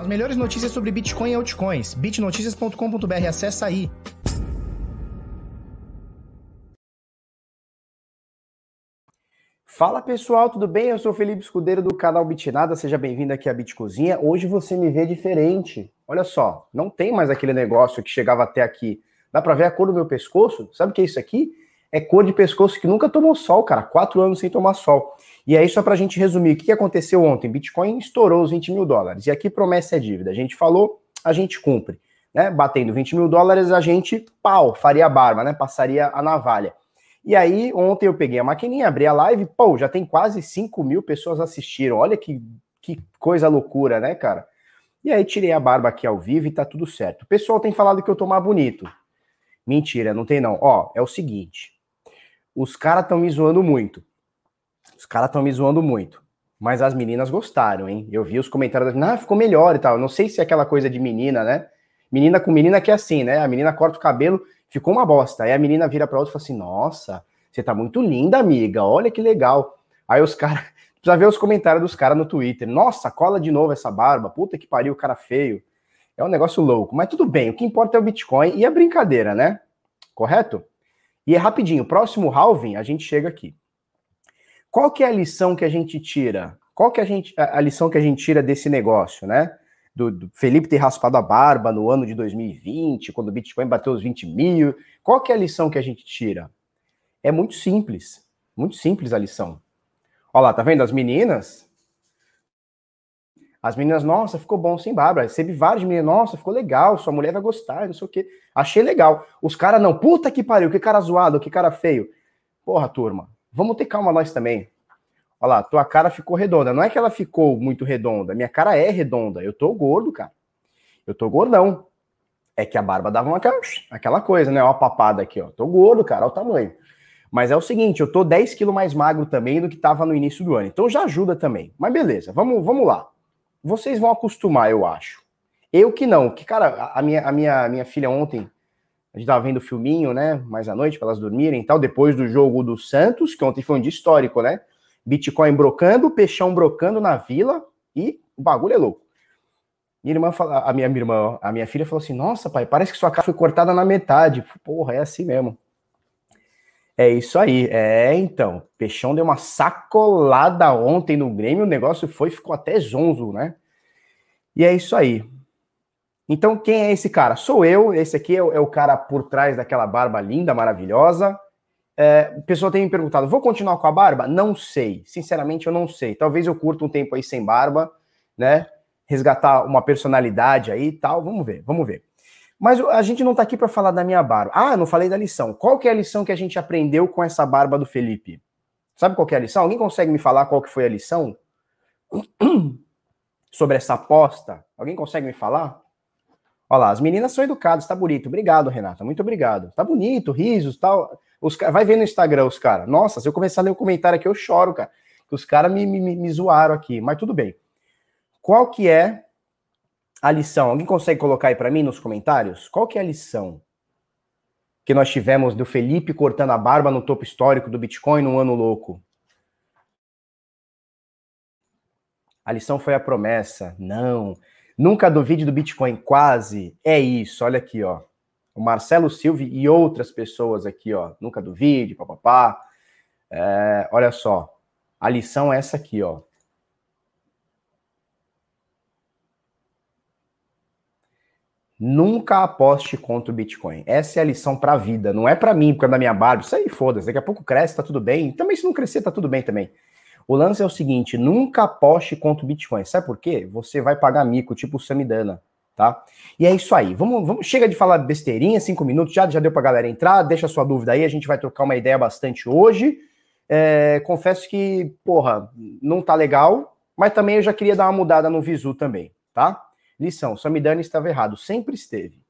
As melhores notícias sobre Bitcoin e altcoins. bitnoticias.com.br, acessa aí. Fala pessoal, tudo bem? Eu sou Felipe Escudeiro do canal Bitnada, seja bem-vindo aqui à Bitcozinha. Hoje você me vê diferente. Olha só, não tem mais aquele negócio que chegava até aqui. Dá pra ver a cor do meu pescoço? Sabe o que é isso aqui? É cor de pescoço que nunca tomou sol, cara. Quatro anos sem tomar sol. E aí, só pra gente resumir, o que aconteceu ontem? Bitcoin estourou os 20 mil dólares. E aqui promessa é dívida. A gente falou, a gente cumpre. Né? Batendo 20 mil dólares, a gente, pau, faria a barba, né? Passaria a navalha. E aí, ontem eu peguei a maquininha, abri a live, pô, já tem quase 5 mil pessoas assistiram. Olha que, que coisa loucura, né, cara? E aí, tirei a barba aqui ao vivo e tá tudo certo. O pessoal tem falado que eu tô mais bonito. Mentira, não tem não. Ó, é o seguinte. Os caras estão me zoando muito. Os caras estão me zoando muito. Mas as meninas gostaram, hein? Eu vi os comentários ah, ficou melhor e tal. Não sei se é aquela coisa de menina, né? Menina com menina que é assim, né? A menina corta o cabelo, ficou uma bosta. Aí a menina vira pra outra e fala assim: Nossa, você tá muito linda, amiga. Olha que legal. Aí os caras. Precisa ver os comentários dos caras no Twitter. Nossa, cola de novo essa barba. Puta que pariu, cara feio. É um negócio louco. Mas tudo bem, o que importa é o Bitcoin e a brincadeira, né? Correto? E é rapidinho, próximo halving, a gente chega aqui. Qual que é a lição que a gente tira? Qual que é a, gente, a, a lição que a gente tira desse negócio, né? Do, do, Felipe ter raspado a barba no ano de 2020, quando o Bitcoin bateu os 20 mil. Qual que é a lição que a gente tira? É muito simples. Muito simples a lição. Olha lá, tá vendo? As meninas. As meninas, nossa, ficou bom sem barba. Recebi várias meninas, nossa, ficou legal, sua mulher vai gostar, não sei o quê. Achei legal. Os caras não, puta que pariu, que cara zoado, que cara feio. Porra, turma, vamos ter calma nós também. Olha lá, tua cara ficou redonda. Não é que ela ficou muito redonda, minha cara é redonda. Eu tô gordo, cara. Eu tô gordão. É que a barba dava uma aquela coisa, né? Ó, a papada aqui, ó. Tô gordo, cara, olha o tamanho. Mas é o seguinte, eu tô 10 quilos mais magro também do que tava no início do ano. Então já ajuda também. Mas beleza, vamos, vamos lá. Vocês vão acostumar, eu acho. Eu que não, que, cara, a minha, a minha, minha filha ontem, a gente tava vendo o filminho, né? Mais à noite, para elas dormirem e tal, depois do jogo do Santos, que ontem foi um dia histórico, né? Bitcoin brocando, peixão brocando na vila e o bagulho é louco. Minha irmã fala, a minha, minha irmã, a minha filha falou assim: Nossa, pai, parece que sua cara foi cortada na metade. Porra, é assim mesmo. É isso aí. É, então. Peixão deu uma sacolada ontem no Grêmio, o negócio foi, ficou até zonzo, né? E é isso aí. Então, quem é esse cara? Sou eu. Esse aqui é o, é o cara por trás daquela barba linda, maravilhosa. É, o pessoal tem me perguntado: vou continuar com a barba? Não sei. Sinceramente, eu não sei. Talvez eu curta um tempo aí sem barba, né? Resgatar uma personalidade aí e tal. Vamos ver, vamos ver. Mas a gente não tá aqui para falar da minha barba. Ah, não falei da lição. Qual que é a lição que a gente aprendeu com essa barba do Felipe? Sabe qual é a lição? Alguém consegue me falar qual que foi a lição? Sobre essa aposta? Alguém consegue me falar? Olha lá, as meninas são educadas, tá bonito. Obrigado, Renata. Muito obrigado. Tá bonito, risos, tal. Os, vai ver no Instagram os caras. Nossa, se eu começar a ler o comentário aqui, eu choro, cara. Os caras me, me, me zoaram aqui. Mas tudo bem. Qual que é a lição? Alguém consegue colocar aí para mim nos comentários? Qual que é a lição que nós tivemos do Felipe cortando a barba no topo histórico do Bitcoin no ano louco? A lição foi a promessa. Não. Nunca duvide do Bitcoin. Quase. É isso. Olha aqui, ó o Marcelo Silva e outras pessoas aqui, ó. Nunca duvide, papapá. É, olha só, a lição é essa aqui, ó. Nunca aposte contra o Bitcoin. Essa é a lição para a vida. Não é para mim, porque é da minha barba. Isso aí, foda-se. Daqui a pouco cresce, tá tudo bem. Também, se não crescer, tá tudo bem também. O lance é o seguinte: nunca aposte contra o Bitcoin. Sabe por quê? Você vai pagar mico, tipo o Samidana tá? E é isso aí. Vamos, vamos chega de falar besteirinha, cinco minutos já, já deu pra galera entrar. Deixa sua dúvida aí, a gente vai trocar uma ideia bastante hoje. É, confesso que, porra, não tá legal, mas também eu já queria dar uma mudada no visu também, tá? Lição, Samidana estava errado, sempre esteve.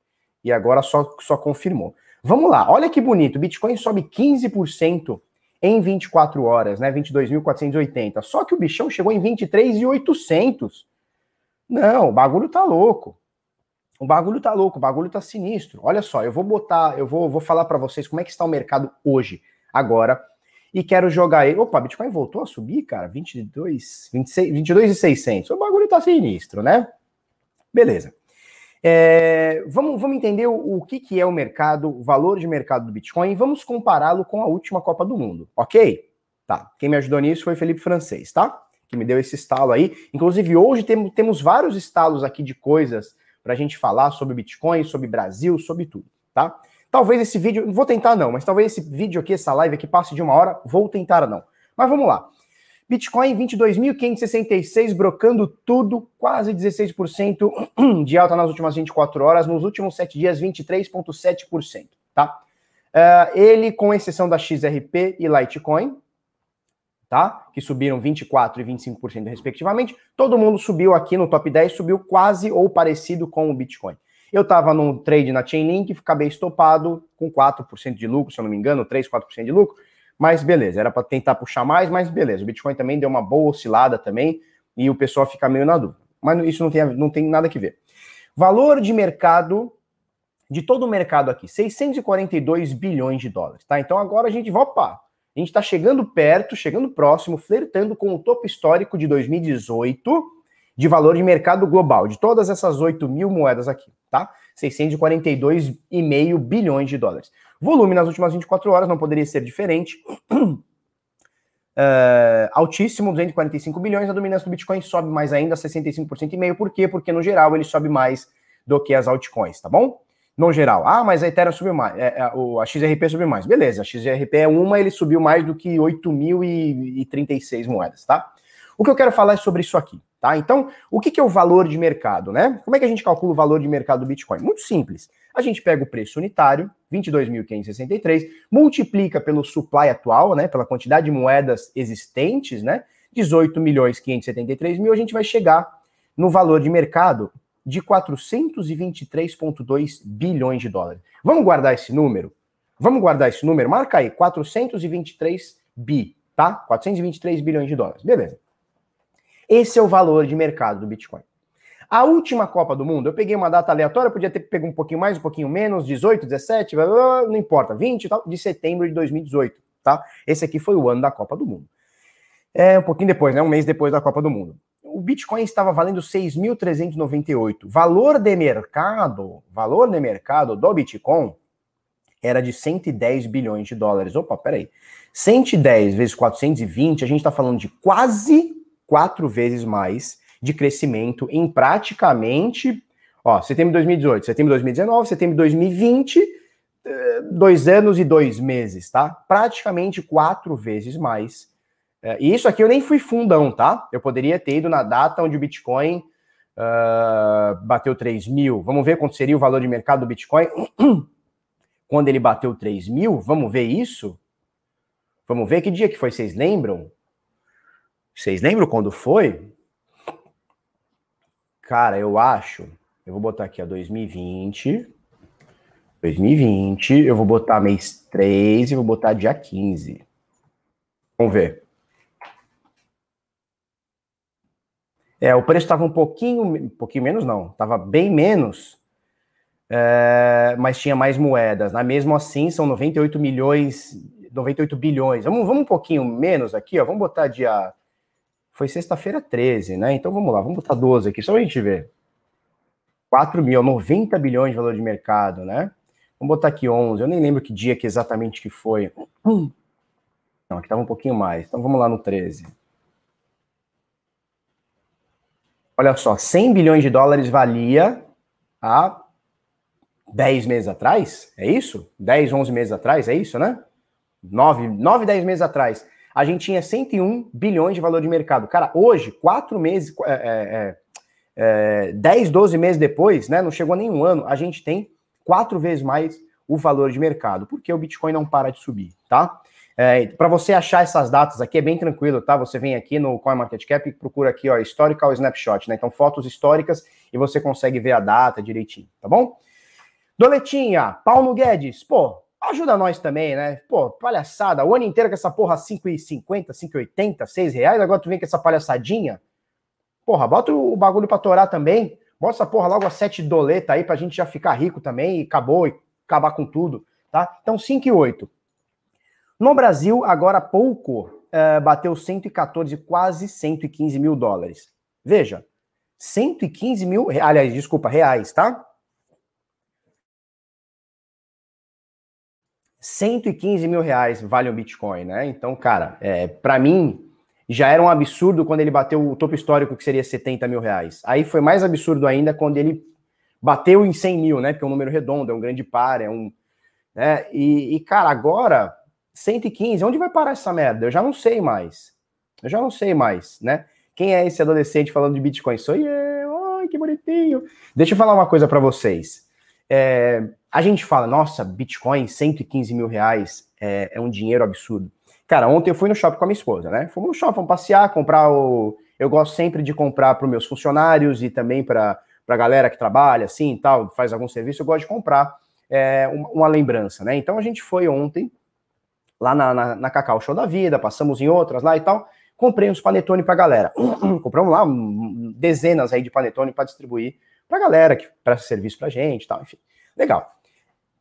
E agora só, só confirmou. Vamos lá, olha que bonito, o Bitcoin sobe 15% em 24 horas, né? 22.480. Só que o bichão chegou em 23.800. Não, o bagulho tá louco. O bagulho tá louco, o bagulho tá sinistro. Olha só, eu vou botar, eu vou, vou falar para vocês como é que está o mercado hoje, agora, e quero jogar ele. Opa, Bitcoin voltou a subir, cara, 22, 26, 22 e 600. O bagulho tá sinistro, né? Beleza. É, vamos, vamos entender o, o, que, que é o mercado, o valor de mercado do Bitcoin e vamos compará-lo com a última Copa do Mundo, ok? Tá. Quem me ajudou nisso foi Felipe Francês, tá? Que me deu esse estalo aí. Inclusive, hoje tem, temos vários estalos aqui de coisas para a gente falar sobre Bitcoin, sobre Brasil, sobre tudo, tá? Talvez esse vídeo, vou tentar não, mas talvez esse vídeo aqui, essa live aqui passe de uma hora, vou tentar não. Mas vamos lá. Bitcoin 22.566, brocando tudo, quase 16% de alta nas últimas 24 horas, nos últimos 7 dias, 23,7%, tá? Uh, ele, com exceção da XRP e Litecoin, tá? Que subiram 24% e 25% respectivamente, todo mundo subiu aqui no top 10, subiu quase ou parecido com o Bitcoin. Eu estava num trade na Chainlink, acabei estopado com 4% de lucro, se eu não me engano, 3, 4% de lucro, mas beleza, era para tentar puxar mais, mas beleza. O Bitcoin também deu uma boa oscilada também e o pessoal fica meio na dúvida. Mas isso não tem, não tem nada que ver. Valor de mercado de todo o mercado aqui, 642 bilhões de dólares, tá? Então agora a gente vai, opa, a gente está chegando perto, chegando próximo, flertando com o topo histórico de 2018 de valor de mercado global, de todas essas 8 mil moedas aqui, tá? 642,5 bilhões de dólares. Volume nas últimas 24 horas não poderia ser diferente. Uh, altíssimo, 245 bilhões. A dominância do Bitcoin sobe mais ainda, 65% e meio. Por quê? Porque no geral ele sobe mais do que as altcoins, tá bom? No geral. Ah, mas a Ethereum subiu mais, é, é, a XRP subiu mais. Beleza, a XRP é uma, ele subiu mais do que 8.036 moedas, tá? O que eu quero falar é sobre isso aqui, tá? Então, o que, que é o valor de mercado, né? Como é que a gente calcula o valor de mercado do Bitcoin? Muito simples. A gente pega o preço unitário, 22.563, multiplica pelo supply atual, né, pela quantidade de moedas existentes, né, 18 milhões 573 mil, a gente vai chegar no valor de mercado de 423,2 bilhões de dólares. Vamos guardar esse número? Vamos guardar esse número? Marca aí, 423 bi, tá? 423 bilhões de dólares. Beleza. Esse é o valor de mercado do Bitcoin. A última Copa do Mundo, eu peguei uma data aleatória, podia ter pego um pouquinho mais, um pouquinho menos, 18, 17, não importa, 20 tal, de setembro de 2018, tá? Esse aqui foi o ano da Copa do Mundo. É um pouquinho depois, né? Um mês depois da Copa do Mundo. O Bitcoin estava valendo 6.398. Valor de mercado, valor de mercado do Bitcoin era de 110 bilhões de dólares. Opa, peraí. 110 vezes 420, a gente está falando de quase quatro vezes mais de crescimento em praticamente, ó, setembro de 2018, setembro de 2019, setembro de 2020, eh, dois anos e dois meses, tá? Praticamente quatro vezes mais. Eh, e isso aqui eu nem fui fundão, tá? Eu poderia ter ido na data onde o Bitcoin uh, bateu 3 mil. Vamos ver quanto seria o valor de mercado do Bitcoin quando ele bateu 3 mil. Vamos ver isso? Vamos ver que dia que foi, vocês lembram? Vocês lembram quando foi? Cara, eu acho. Eu vou botar aqui a 2020. 2020, eu vou botar mês 3 e vou botar dia 15. Vamos ver. É, o preço estava um pouquinho, um pouquinho menos não, estava bem menos, é, mas tinha mais moedas. Né? Mesmo assim, são 98 milhões, 98 bilhões. Vamos, vamos um pouquinho menos aqui, ó. Vamos botar dia foi sexta-feira 13, né? Então vamos lá, vamos botar 12 aqui, só a gente ver. 4 mil, 90 bilhões de valor de mercado, né? Vamos botar aqui 11, eu nem lembro que dia que exatamente que foi. Não, aqui estava um pouquinho mais, então vamos lá no 13. Olha só, 100 bilhões de dólares valia há 10 meses atrás, é isso? 10, 11 meses atrás, é isso, né? 9, 9 10 meses atrás a gente tinha 101 bilhões de valor de mercado. Cara, hoje, quatro meses, é, é, é, 10, é, 12 meses depois, né? Não chegou nem um ano, a gente tem quatro vezes mais o valor de mercado, porque o Bitcoin não para de subir, tá? É, para você achar essas datas aqui é bem tranquilo, tá? Você vem aqui no CoinMarketCap e procura aqui, ó, Historical Snapshot, né? Então, fotos históricas e você consegue ver a data direitinho, tá bom? Doletinha, Paulo Guedes, pô, Ajuda nós também, né? Pô, palhaçada. O ano inteiro com essa porra 5,50, 5,80, 6 reais. Agora tu vem com essa palhaçadinha. Porra, bota o bagulho pra torar também. Bota essa porra logo a 7 doleta aí pra gente já ficar rico também e acabou e acabar com tudo, tá? Então 5,8. No Brasil, agora há pouco, uh, bateu 114, quase 115 mil dólares. Veja, 115 mil, aliás, desculpa, reais, tá? 115 mil reais vale o Bitcoin, né? Então, cara, é, para mim já era um absurdo quando ele bateu o topo histórico que seria 70 mil reais. Aí foi mais absurdo ainda quando ele bateu em 100 mil, né? Porque é um número redondo, é um grande par, é um. Né? E, e, cara, agora 115, onde vai parar essa merda? Eu já não sei mais. Eu já não sei mais, né? Quem é esse adolescente falando de Bitcoin? Sou eu, ai, que bonitinho. Deixa eu falar uma coisa para vocês. É, a gente fala, nossa, Bitcoin, 115 mil reais é, é, um dinheiro absurdo. Cara, ontem eu fui no shopping com a minha esposa, né? Fomos no shopping, vamos passear, comprar o. Eu gosto sempre de comprar para os meus funcionários e também para a galera que trabalha, assim tal, faz algum serviço, eu gosto de comprar é, uma, lembrança, né? Então a gente foi ontem lá na, na, na, Cacau Show da Vida, passamos em outras lá e tal. Comprei uns panetone pra galera. Compramos lá dezenas aí de panetone para distribuir pra galera que presta serviço pra gente tal, enfim. Legal.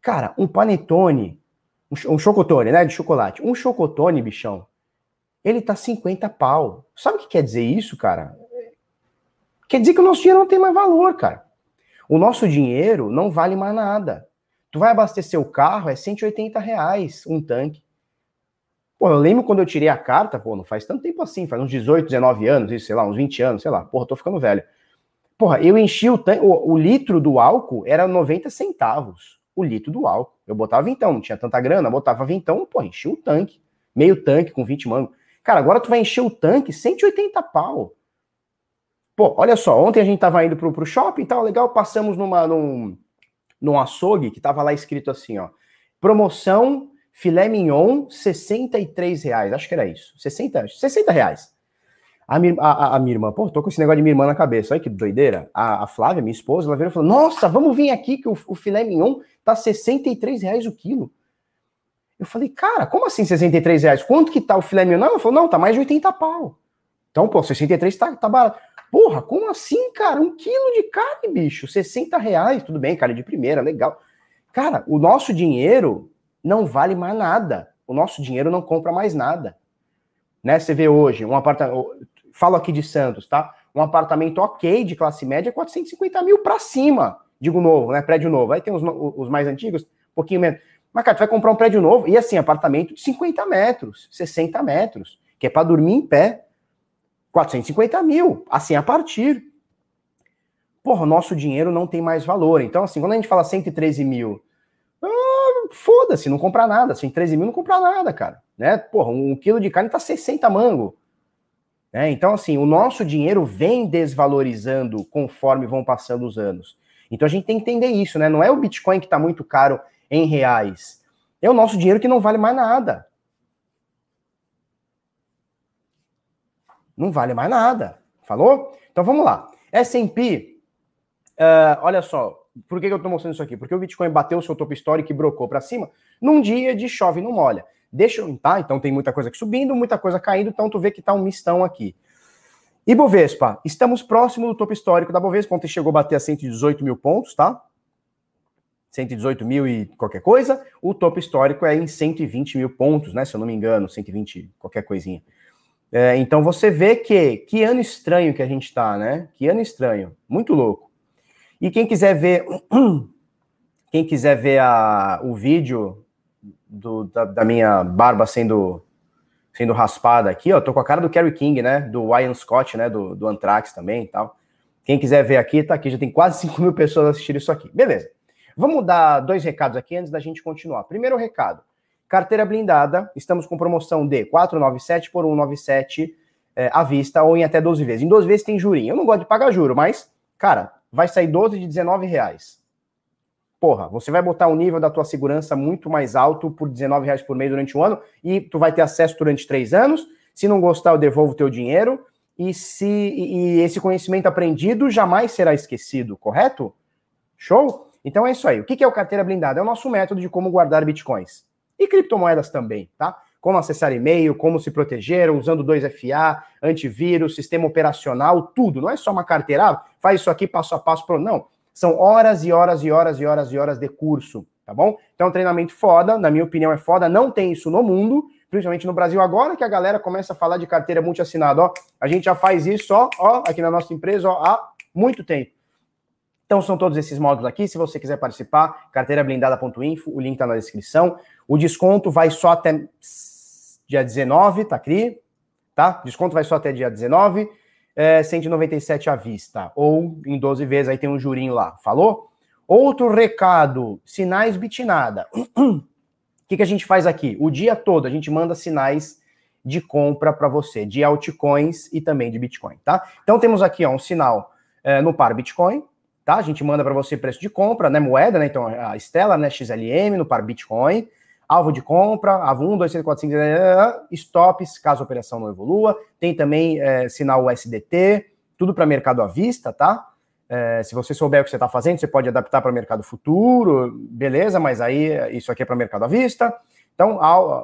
Cara, um panetone, um, um chocotone, né, de chocolate. Um chocotone, bichão, ele tá 50 pau. Sabe o que quer dizer isso, cara? Quer dizer que o nosso dinheiro não tem mais valor, cara. O nosso dinheiro não vale mais nada. Tu vai abastecer o carro, é 180 reais um tanque. Pô, eu lembro quando eu tirei a carta, pô, não faz tanto tempo assim, faz uns 18, 19 anos, isso, sei lá, uns 20 anos, sei lá, porra, tô ficando velho. Porra, eu enchi o tanque, o, o litro do álcool era 90 centavos, o litro do álcool. Eu botava vintão, não tinha tanta grana, botava vintão, pô, enchi o tanque, meio tanque com 20 mangos. Cara, agora tu vai encher o tanque, 180 pau. Pô, olha só, ontem a gente tava indo pro, pro shopping e tal, legal, passamos numa, num, num açougue que tava lá escrito assim, ó, promoção filé mignon, 63 reais. Acho que era isso. 60, 60 reais. A, a, a, minha irmã, pô, tô com esse negócio de minha irmã na cabeça. Olha que doideira. A, a Flávia, minha esposa, ela veio e falou: Nossa, vamos vir aqui que o, o filé mignon tá 63 reais o quilo. Eu falei, cara, como assim 63 reais? Quanto que tá o filé mignon? Ela falou, não, tá mais de 80 pau. Então, pô, 63 tá, tá barato. Porra, como assim, cara? Um quilo de carne, bicho, 60 reais. Tudo bem, carne de primeira, legal. Cara, o nosso dinheiro não vale mais nada. O nosso dinheiro não compra mais nada. Né? Você vê hoje um apartamento. Falo aqui de Santos, tá? Um apartamento ok de classe média, 450 mil para cima. Digo novo, né? Prédio novo. Aí tem os, os mais antigos, um pouquinho menos. Mas, cara, tu vai comprar um prédio novo e assim, apartamento de 50 metros, 60 metros, que é para dormir em pé. 450 mil, assim a partir. Porra, nosso dinheiro não tem mais valor. Então, assim, quando a gente fala 113 mil, foda-se, não comprar nada. Assim, 13 mil não comprar nada, cara. Né? Porra, um quilo de carne tá 60 mango. Né? Então, assim, o nosso dinheiro vem desvalorizando conforme vão passando os anos. Então a gente tem que entender isso, né? Não é o Bitcoin que está muito caro em reais. É o nosso dinheiro que não vale mais nada. Não vale mais nada. Falou? Então vamos lá. S&P, uh, olha só, por que, eu estou mostrando isso aqui? Porque o Bitcoin bateu o seu topo histórico e brocou para cima num dia de chove não molha. Deixa eu, tá? Então tem muita coisa aqui subindo, muita coisa caindo, então tu vê que tá um mistão aqui. E Bovespa, estamos próximo do topo histórico da Bovespa, ontem chegou a bater a 118 mil pontos, tá? 118 mil e qualquer coisa. O topo histórico é em 120 mil pontos, né? Se eu não me engano, 120 qualquer coisinha. É, então você vê que que ano estranho que a gente tá, né? Que ano estranho, muito louco. E quem quiser ver, quem quiser ver a, o vídeo do, da, da, minha barba sendo sendo raspada aqui, ó, tô com a cara do Kerry King, né? Do Ian Scott, né? Do, do Anthrax também e tal. Quem quiser ver aqui, tá aqui. Já tem quase 5 mil pessoas assistindo isso aqui. Beleza. Vamos dar dois recados aqui antes da gente continuar. Primeiro recado. Carteira blindada, estamos com promoção de 497 por 197 é, à vista ou em até 12 vezes. Em 12 vezes tem jurinho. Eu não gosto de pagar juro, mas, cara, vai sair 12 de 19 reais. Porra, você vai botar o nível da tua segurança muito mais alto por 19 reais por mês durante um ano e tu vai ter acesso durante três anos. Se não gostar, eu devolvo o teu dinheiro. E, se, e esse conhecimento aprendido jamais será esquecido, correto? Show? Então é isso aí. O que é o carteira blindada? É o nosso método de como guardar bitcoins. E criptomoedas também, tá? como acessar e-mail, como se proteger, usando 2FA, antivírus, sistema operacional, tudo. Não é só uma carteira, ah, faz isso aqui passo a passo, pronto. Não. São horas e horas e horas e horas e horas de curso, tá bom? Então, é um treinamento foda, na minha opinião é foda, não tem isso no mundo, principalmente no Brasil agora que a galera começa a falar de carteira multiassinada, ó, a gente já faz isso, ó, ó, aqui na nossa empresa, ó, há muito tempo. Então são todos esses módulos aqui. Se você quiser participar, carteirablindada.info, o link está na descrição. O desconto vai só até dia 19, tá aqui, tá? Desconto vai só até dia 19, é, 197 à vista, ou em 12 vezes, aí tem um jurinho lá, falou? Outro recado, sinais bitnada. O que, que a gente faz aqui? O dia todo a gente manda sinais de compra para você, de altcoins e também de Bitcoin, tá? Então temos aqui ó, um sinal é, no par Bitcoin, tá? A gente manda para você preço de compra, né? Moeda, né? Então a Stella, né? XLM no par Bitcoin, alvo de compra, alvo 1, 2, 3, 4, 5, 6, stops, caso a operação não evolua. Tem também é, sinal USDT, tudo para mercado à vista, tá? É, se você souber o que você está fazendo, você pode adaptar para mercado futuro, beleza, mas aí isso aqui é para mercado à vista. Então,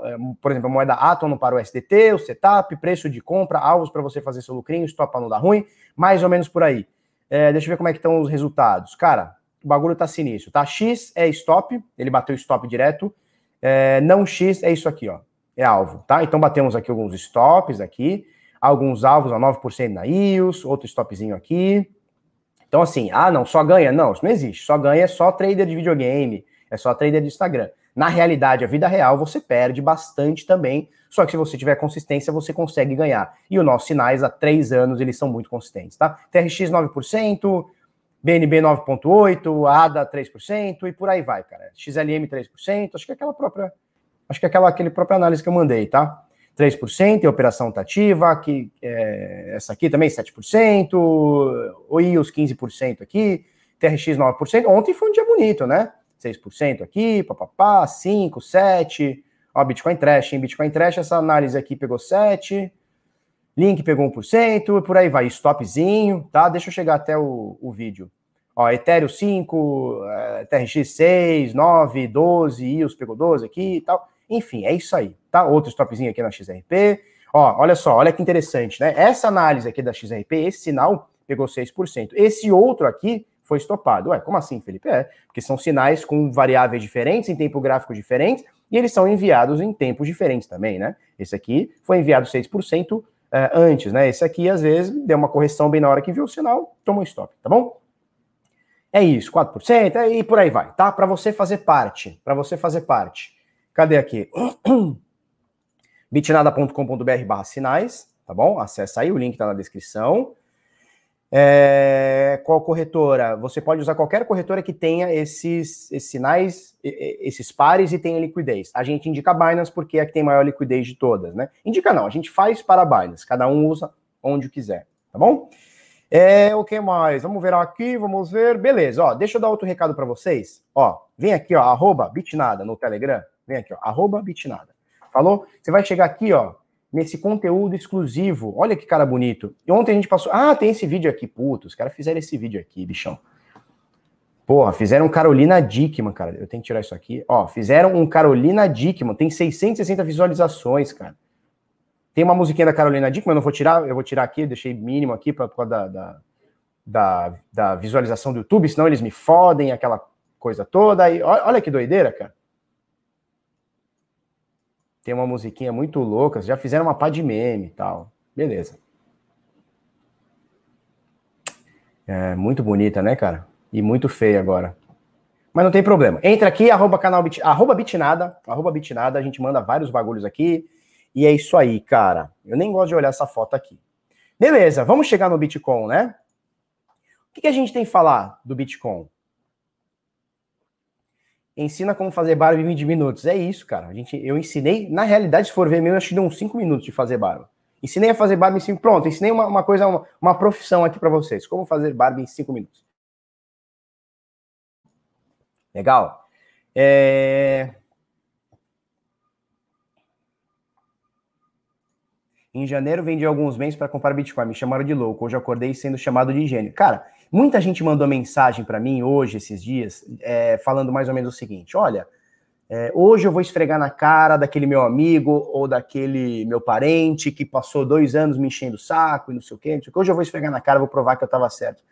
é, por exemplo, a moeda Atom para o SDT, o setup, preço de compra, alvos para você fazer seu lucrinho, stop para não dar ruim, mais ou menos por aí. É, deixa eu ver como é que estão os resultados. Cara, o bagulho tá sinistro, tá? X é stop, ele bateu stop direto. É, não X é isso aqui, ó. É alvo, tá? Então batemos aqui alguns stops aqui, alguns alvos, ó, 9% na IOS, outro stopzinho aqui. Então, assim, ah, não, só ganha. Não, isso não existe. Só ganha é só trader de videogame, é só trader de Instagram. Na realidade, a vida real, você perde bastante também. Só que se você tiver consistência, você consegue ganhar. E os nossos sinais, há três anos, eles são muito consistentes, tá? TRX 9%, BNB 9,8%, ADA 3% e por aí vai, cara. XLM 3%, acho que é aquela própria. Acho que é aquela aquele própria análise que eu mandei, tá? 3%, e operação tá ativa, aqui, é, essa aqui também 7%, o IOS 15% aqui, TRX 9%. Ontem foi um dia bonito, né? 6% aqui, papapá, 5, 7. Ó, Bitcoin Trash, hein? Bitcoin Trash, essa análise aqui pegou 7. Link pegou 1%, por aí vai, stopzinho, tá? Deixa eu chegar até o, o vídeo. Ó, Ethereum 5, é, TRX 6, 9, 12, IOS pegou 12 aqui e tal. Enfim, é isso aí, tá? Outro stopzinho aqui na XRP. Ó, olha só, olha que interessante, né? Essa análise aqui da XRP, esse sinal pegou 6%. Esse outro aqui foi estopado. Ué, como assim, Felipe? É, porque são sinais com variáveis diferentes, em tempo gráfico diferentes, e eles são enviados em tempos diferentes também, né? Esse aqui foi enviado 6% é, antes, né? Esse aqui, às vezes, deu uma correção bem na hora que viu o sinal, tomou stop, tá bom? É isso, 4%, é, e por aí vai, tá? Para você fazer parte, para você fazer parte. Cadê aqui? bitnada.com.br barra sinais, tá bom? Acessa aí, o link tá na descrição. É, qual corretora? Você pode usar qualquer corretora que tenha esses, esses, sinais, esses pares e tenha liquidez. A gente indica a Binance porque é a que tem maior liquidez de todas, né? Indica não, a gente faz para a Binance, cada um usa onde quiser, tá bom? É, o que mais? Vamos ver aqui, vamos ver. Beleza, ó, deixa eu dar outro recado para vocês. Ó, vem aqui, ó, arroba bitnada no Telegram. Vem aqui, ó, arroba bitnada. Falou? Você vai chegar aqui, ó, nesse conteúdo exclusivo. Olha que cara bonito. E ontem a gente passou. Ah, tem esse vídeo aqui. Puta, os caras fizeram esse vídeo aqui, bichão. Porra, fizeram Carolina Dickman, cara. Eu tenho que tirar isso aqui. Ó, fizeram um Carolina Dickman. Tem 660 visualizações, cara. Tem uma musiquinha da Carolina Dickman, eu não vou tirar, eu vou tirar aqui, deixei mínimo aqui para da, da, da, da, visualização do YouTube, senão eles me fodem, aquela coisa toda. E olha que doideira, cara. Tem uma musiquinha muito louca, já fizeram uma pá de meme e tal. Beleza. É muito bonita, né, cara? E muito feia agora. Mas não tem problema. Entra aqui, arroba canal arroba bitnada, arroba bitnada, a gente manda vários bagulhos aqui. E é isso aí, cara. Eu nem gosto de olhar essa foto aqui. Beleza, vamos chegar no Bitcoin, né? O que, que a gente tem que falar do Bitcoin? Ensina como fazer barba em 20 minutos. É isso, cara. A gente, eu ensinei, na realidade, se for ver mesmo, acho que deu uns 5 minutos de fazer barba. Ensinei a fazer barba em 5. Pronto, ensinei uma, uma coisa, uma, uma profissão aqui para vocês. Como fazer barba em 5 minutos. Legal? É... Em janeiro vendi alguns bens para comprar Bitcoin. Me chamaram de louco. Hoje acordei sendo chamado de gênio. Cara, Muita gente mandou mensagem para mim hoje, esses dias, é, falando mais ou menos o seguinte: olha, é, hoje eu vou esfregar na cara daquele meu amigo ou daquele meu parente que passou dois anos me enchendo o saco e não sei o quê, não sei o quê. Hoje eu vou esfregar na cara, vou provar que eu estava certo.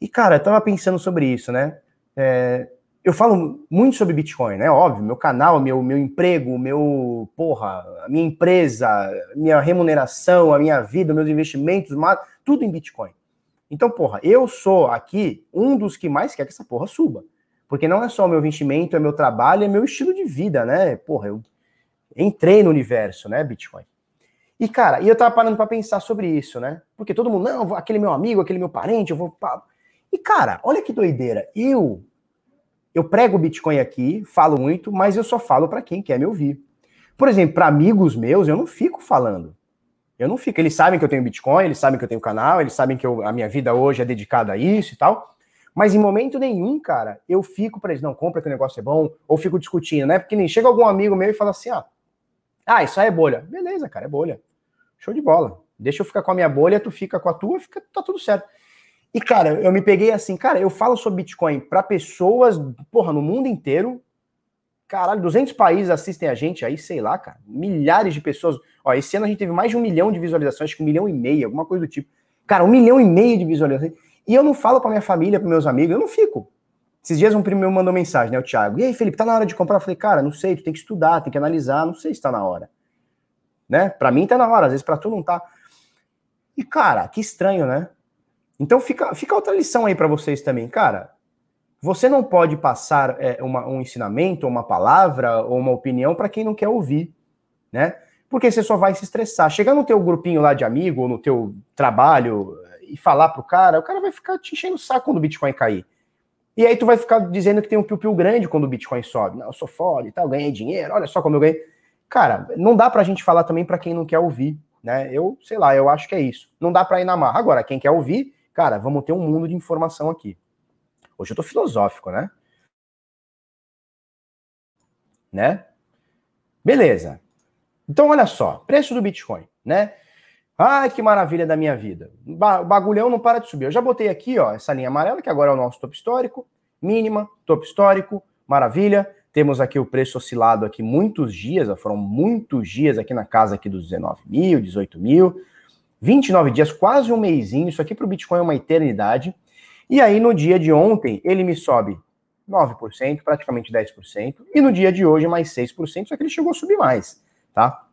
E, cara, eu tava pensando sobre isso, né? É, eu falo muito sobre Bitcoin, né? Óbvio, meu canal, meu, meu emprego, meu, porra, a minha empresa, minha remuneração, a minha vida, meus investimentos, tudo em Bitcoin. Então, porra, eu sou aqui um dos que mais quer que essa porra suba. Porque não é só o meu investimento, é meu trabalho, é meu estilo de vida, né? Porra, eu entrei no universo, né, Bitcoin. E, cara, e eu tava parando para pensar sobre isso, né? Porque todo mundo, não, aquele meu amigo, aquele meu parente, eu vou. E, cara, olha que doideira. Eu eu prego Bitcoin aqui, falo muito, mas eu só falo para quem quer me ouvir. Por exemplo, para amigos meus, eu não fico falando. Eu não fico. Eles sabem que eu tenho Bitcoin, eles sabem que eu tenho canal, eles sabem que eu, a minha vida hoje é dedicada a isso e tal. Mas em momento nenhum, cara, eu fico para eles, não, compra que o negócio é bom, ou fico discutindo, né? Porque nem chega algum amigo meu e fala assim, ah, ah, isso aí é bolha. Beleza, cara, é bolha. Show de bola. Deixa eu ficar com a minha bolha, tu fica com a tua, fica, tá tudo certo. E, cara, eu me peguei assim, cara, eu falo sobre Bitcoin para pessoas, porra, no mundo inteiro. Caralho, 200 países assistem a gente aí, sei lá, cara. Milhares de pessoas. Ó, esse ano a gente teve mais de um milhão de visualizações, acho que um milhão e meio, alguma coisa do tipo. Cara, um milhão e meio de visualizações. E eu não falo pra minha família, pros meus amigos, eu não fico. Esses dias um primo meu mandou mensagem, né, o Thiago. E aí, Felipe, tá na hora de comprar? Eu falei, cara, não sei, tu tem que estudar, tem que analisar, não sei se tá na hora. Né? Pra mim tá na hora, às vezes pra tu não tá. E, cara, que estranho, né? Então fica, fica outra lição aí para vocês também, cara. Você não pode passar é, uma, um ensinamento, uma palavra ou uma opinião para quem não quer ouvir, né? Porque você só vai se estressar. Chegar no teu grupinho lá de amigo ou no teu trabalho e falar pro cara, o cara vai ficar te enchendo o saco quando o Bitcoin cair. E aí tu vai ficar dizendo que tem um piu-piu grande quando o Bitcoin sobe. Não, eu sou foda e tal, ganhei dinheiro, olha só como eu ganhei. Cara, não dá pra gente falar também para quem não quer ouvir, né? Eu, sei lá, eu acho que é isso. Não dá pra ir na marra. Agora, quem quer ouvir, Cara, vamos ter um mundo de informação aqui. Hoje eu tô filosófico, né? Né? Beleza. Então, olha só, preço do Bitcoin, né? Ai, que maravilha da minha vida. O bagulhão não para de subir. Eu já botei aqui, ó, essa linha amarela, que agora é o nosso topo histórico, mínima, topo histórico, maravilha. Temos aqui o preço oscilado aqui muitos dias, foram muitos dias aqui na casa aqui dos 19 mil, 18 mil. 29 dias, quase um mêsinho. Isso aqui para o Bitcoin é uma eternidade. E aí, no dia de ontem, ele me sobe 9%, praticamente 10%. E no dia de hoje, mais 6%, só que ele chegou a subir mais, tá?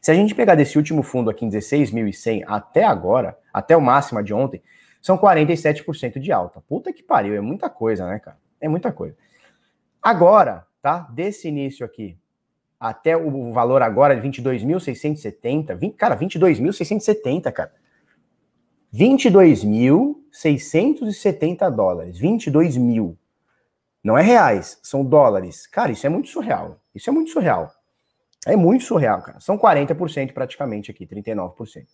Se a gente pegar desse último fundo aqui em 16.100 até agora, até o máximo de ontem, são 47% de alta. Puta que pariu, é muita coisa, né, cara? É muita coisa. Agora, tá? Desse início aqui até o valor agora de 22.670, cara, 22.670, cara. 22.670 dólares, 22 mil. Não é reais, são dólares. Cara, isso é muito surreal. Isso é muito surreal. É muito surreal, cara. São 40% praticamente aqui, 39%.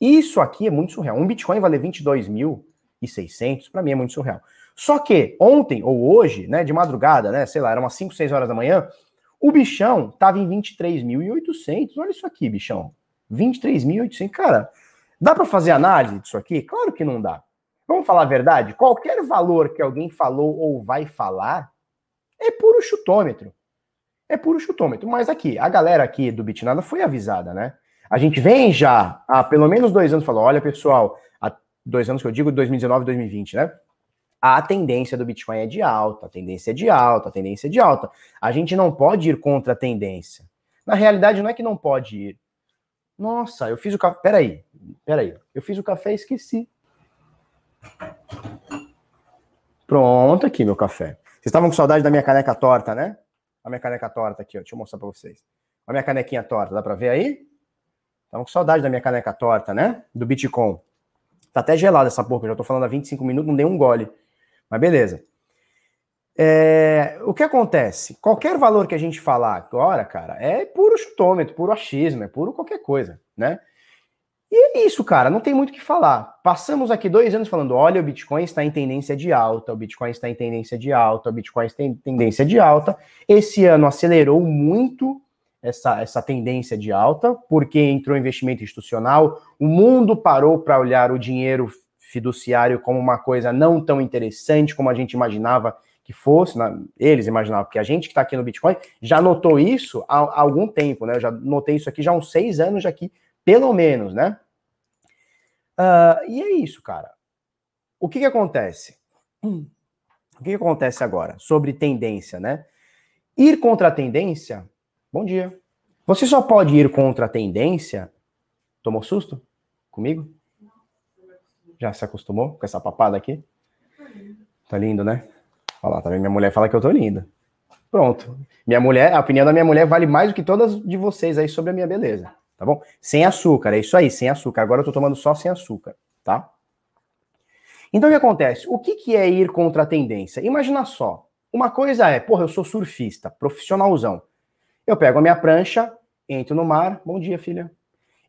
Isso aqui é muito surreal. Um Bitcoin valer 22.600, para mim é muito surreal. Só que ontem ou hoje, né, de madrugada, né, sei lá, eram umas 5, 6 horas da manhã, o bichão estava em 23.800. Olha isso aqui, bichão. 23.800. Cara, dá para fazer análise disso aqui? Claro que não dá. Vamos falar a verdade? Qualquer valor que alguém falou ou vai falar é puro chutômetro. É puro chutômetro. Mas aqui, a galera aqui do Bitnada foi avisada, né? A gente vem já há pelo menos dois anos falou: olha, pessoal, há dois anos que eu digo, 2019 e 2020, né? a tendência do Bitcoin é de alta, a tendência é de alta, a tendência é de alta. A gente não pode ir contra a tendência. Na realidade, não é que não pode ir. Nossa, eu fiz o café. Peraí, peraí. Eu fiz o café e esqueci. Pronto, aqui meu café. Vocês estavam com saudade da minha caneca torta, né? A minha caneca torta aqui, ó. Deixa eu mostrar pra vocês. A minha canequinha torta, dá pra ver aí? Estavam com saudade da minha caneca torta, né? Do Bitcoin. Tá até gelada essa porra, eu já tô falando há 25 minutos, não dei um gole. Mas beleza. É, o que acontece? Qualquer valor que a gente falar agora, cara, é puro chutômetro, puro achismo, é puro qualquer coisa, né? E é isso, cara, não tem muito o que falar. Passamos aqui dois anos falando: olha, o Bitcoin está em tendência de alta, o Bitcoin está em tendência de alta, o Bitcoin está em tendência de alta. Esse ano acelerou muito essa, essa tendência de alta, porque entrou investimento institucional, o mundo parou para olhar o dinheiro fiduciário como uma coisa não tão interessante como a gente imaginava que fosse, eles imaginavam, porque a gente que está aqui no Bitcoin já notou isso há, há, algum tempo, né? Eu já notei isso aqui já há uns seis anos aqui, pelo menos, né? Uh, e é isso, cara. O que que acontece? O que que acontece agora sobre tendência, né? Ir contra a tendência, bom dia. Você só pode ir contra a tendência. Tomou susto comigo? Já se acostumou com essa papada aqui? Tá lindo, né? Olha lá, tá vendo? Minha mulher fala que eu tô lindo. Pronto. Minha mulher, a opinião da minha mulher vale mais do que todas de vocês aí sobre a minha beleza, tá bom? Sem açúcar, é isso aí, sem açúcar. Agora eu tô tomando só sem açúcar, tá? Então o que acontece? O que, que é ir contra a tendência? Imagina só. Uma coisa é, porra, eu sou surfista, profissionalzão. Eu pego a minha prancha, entro no mar. Bom dia, filha.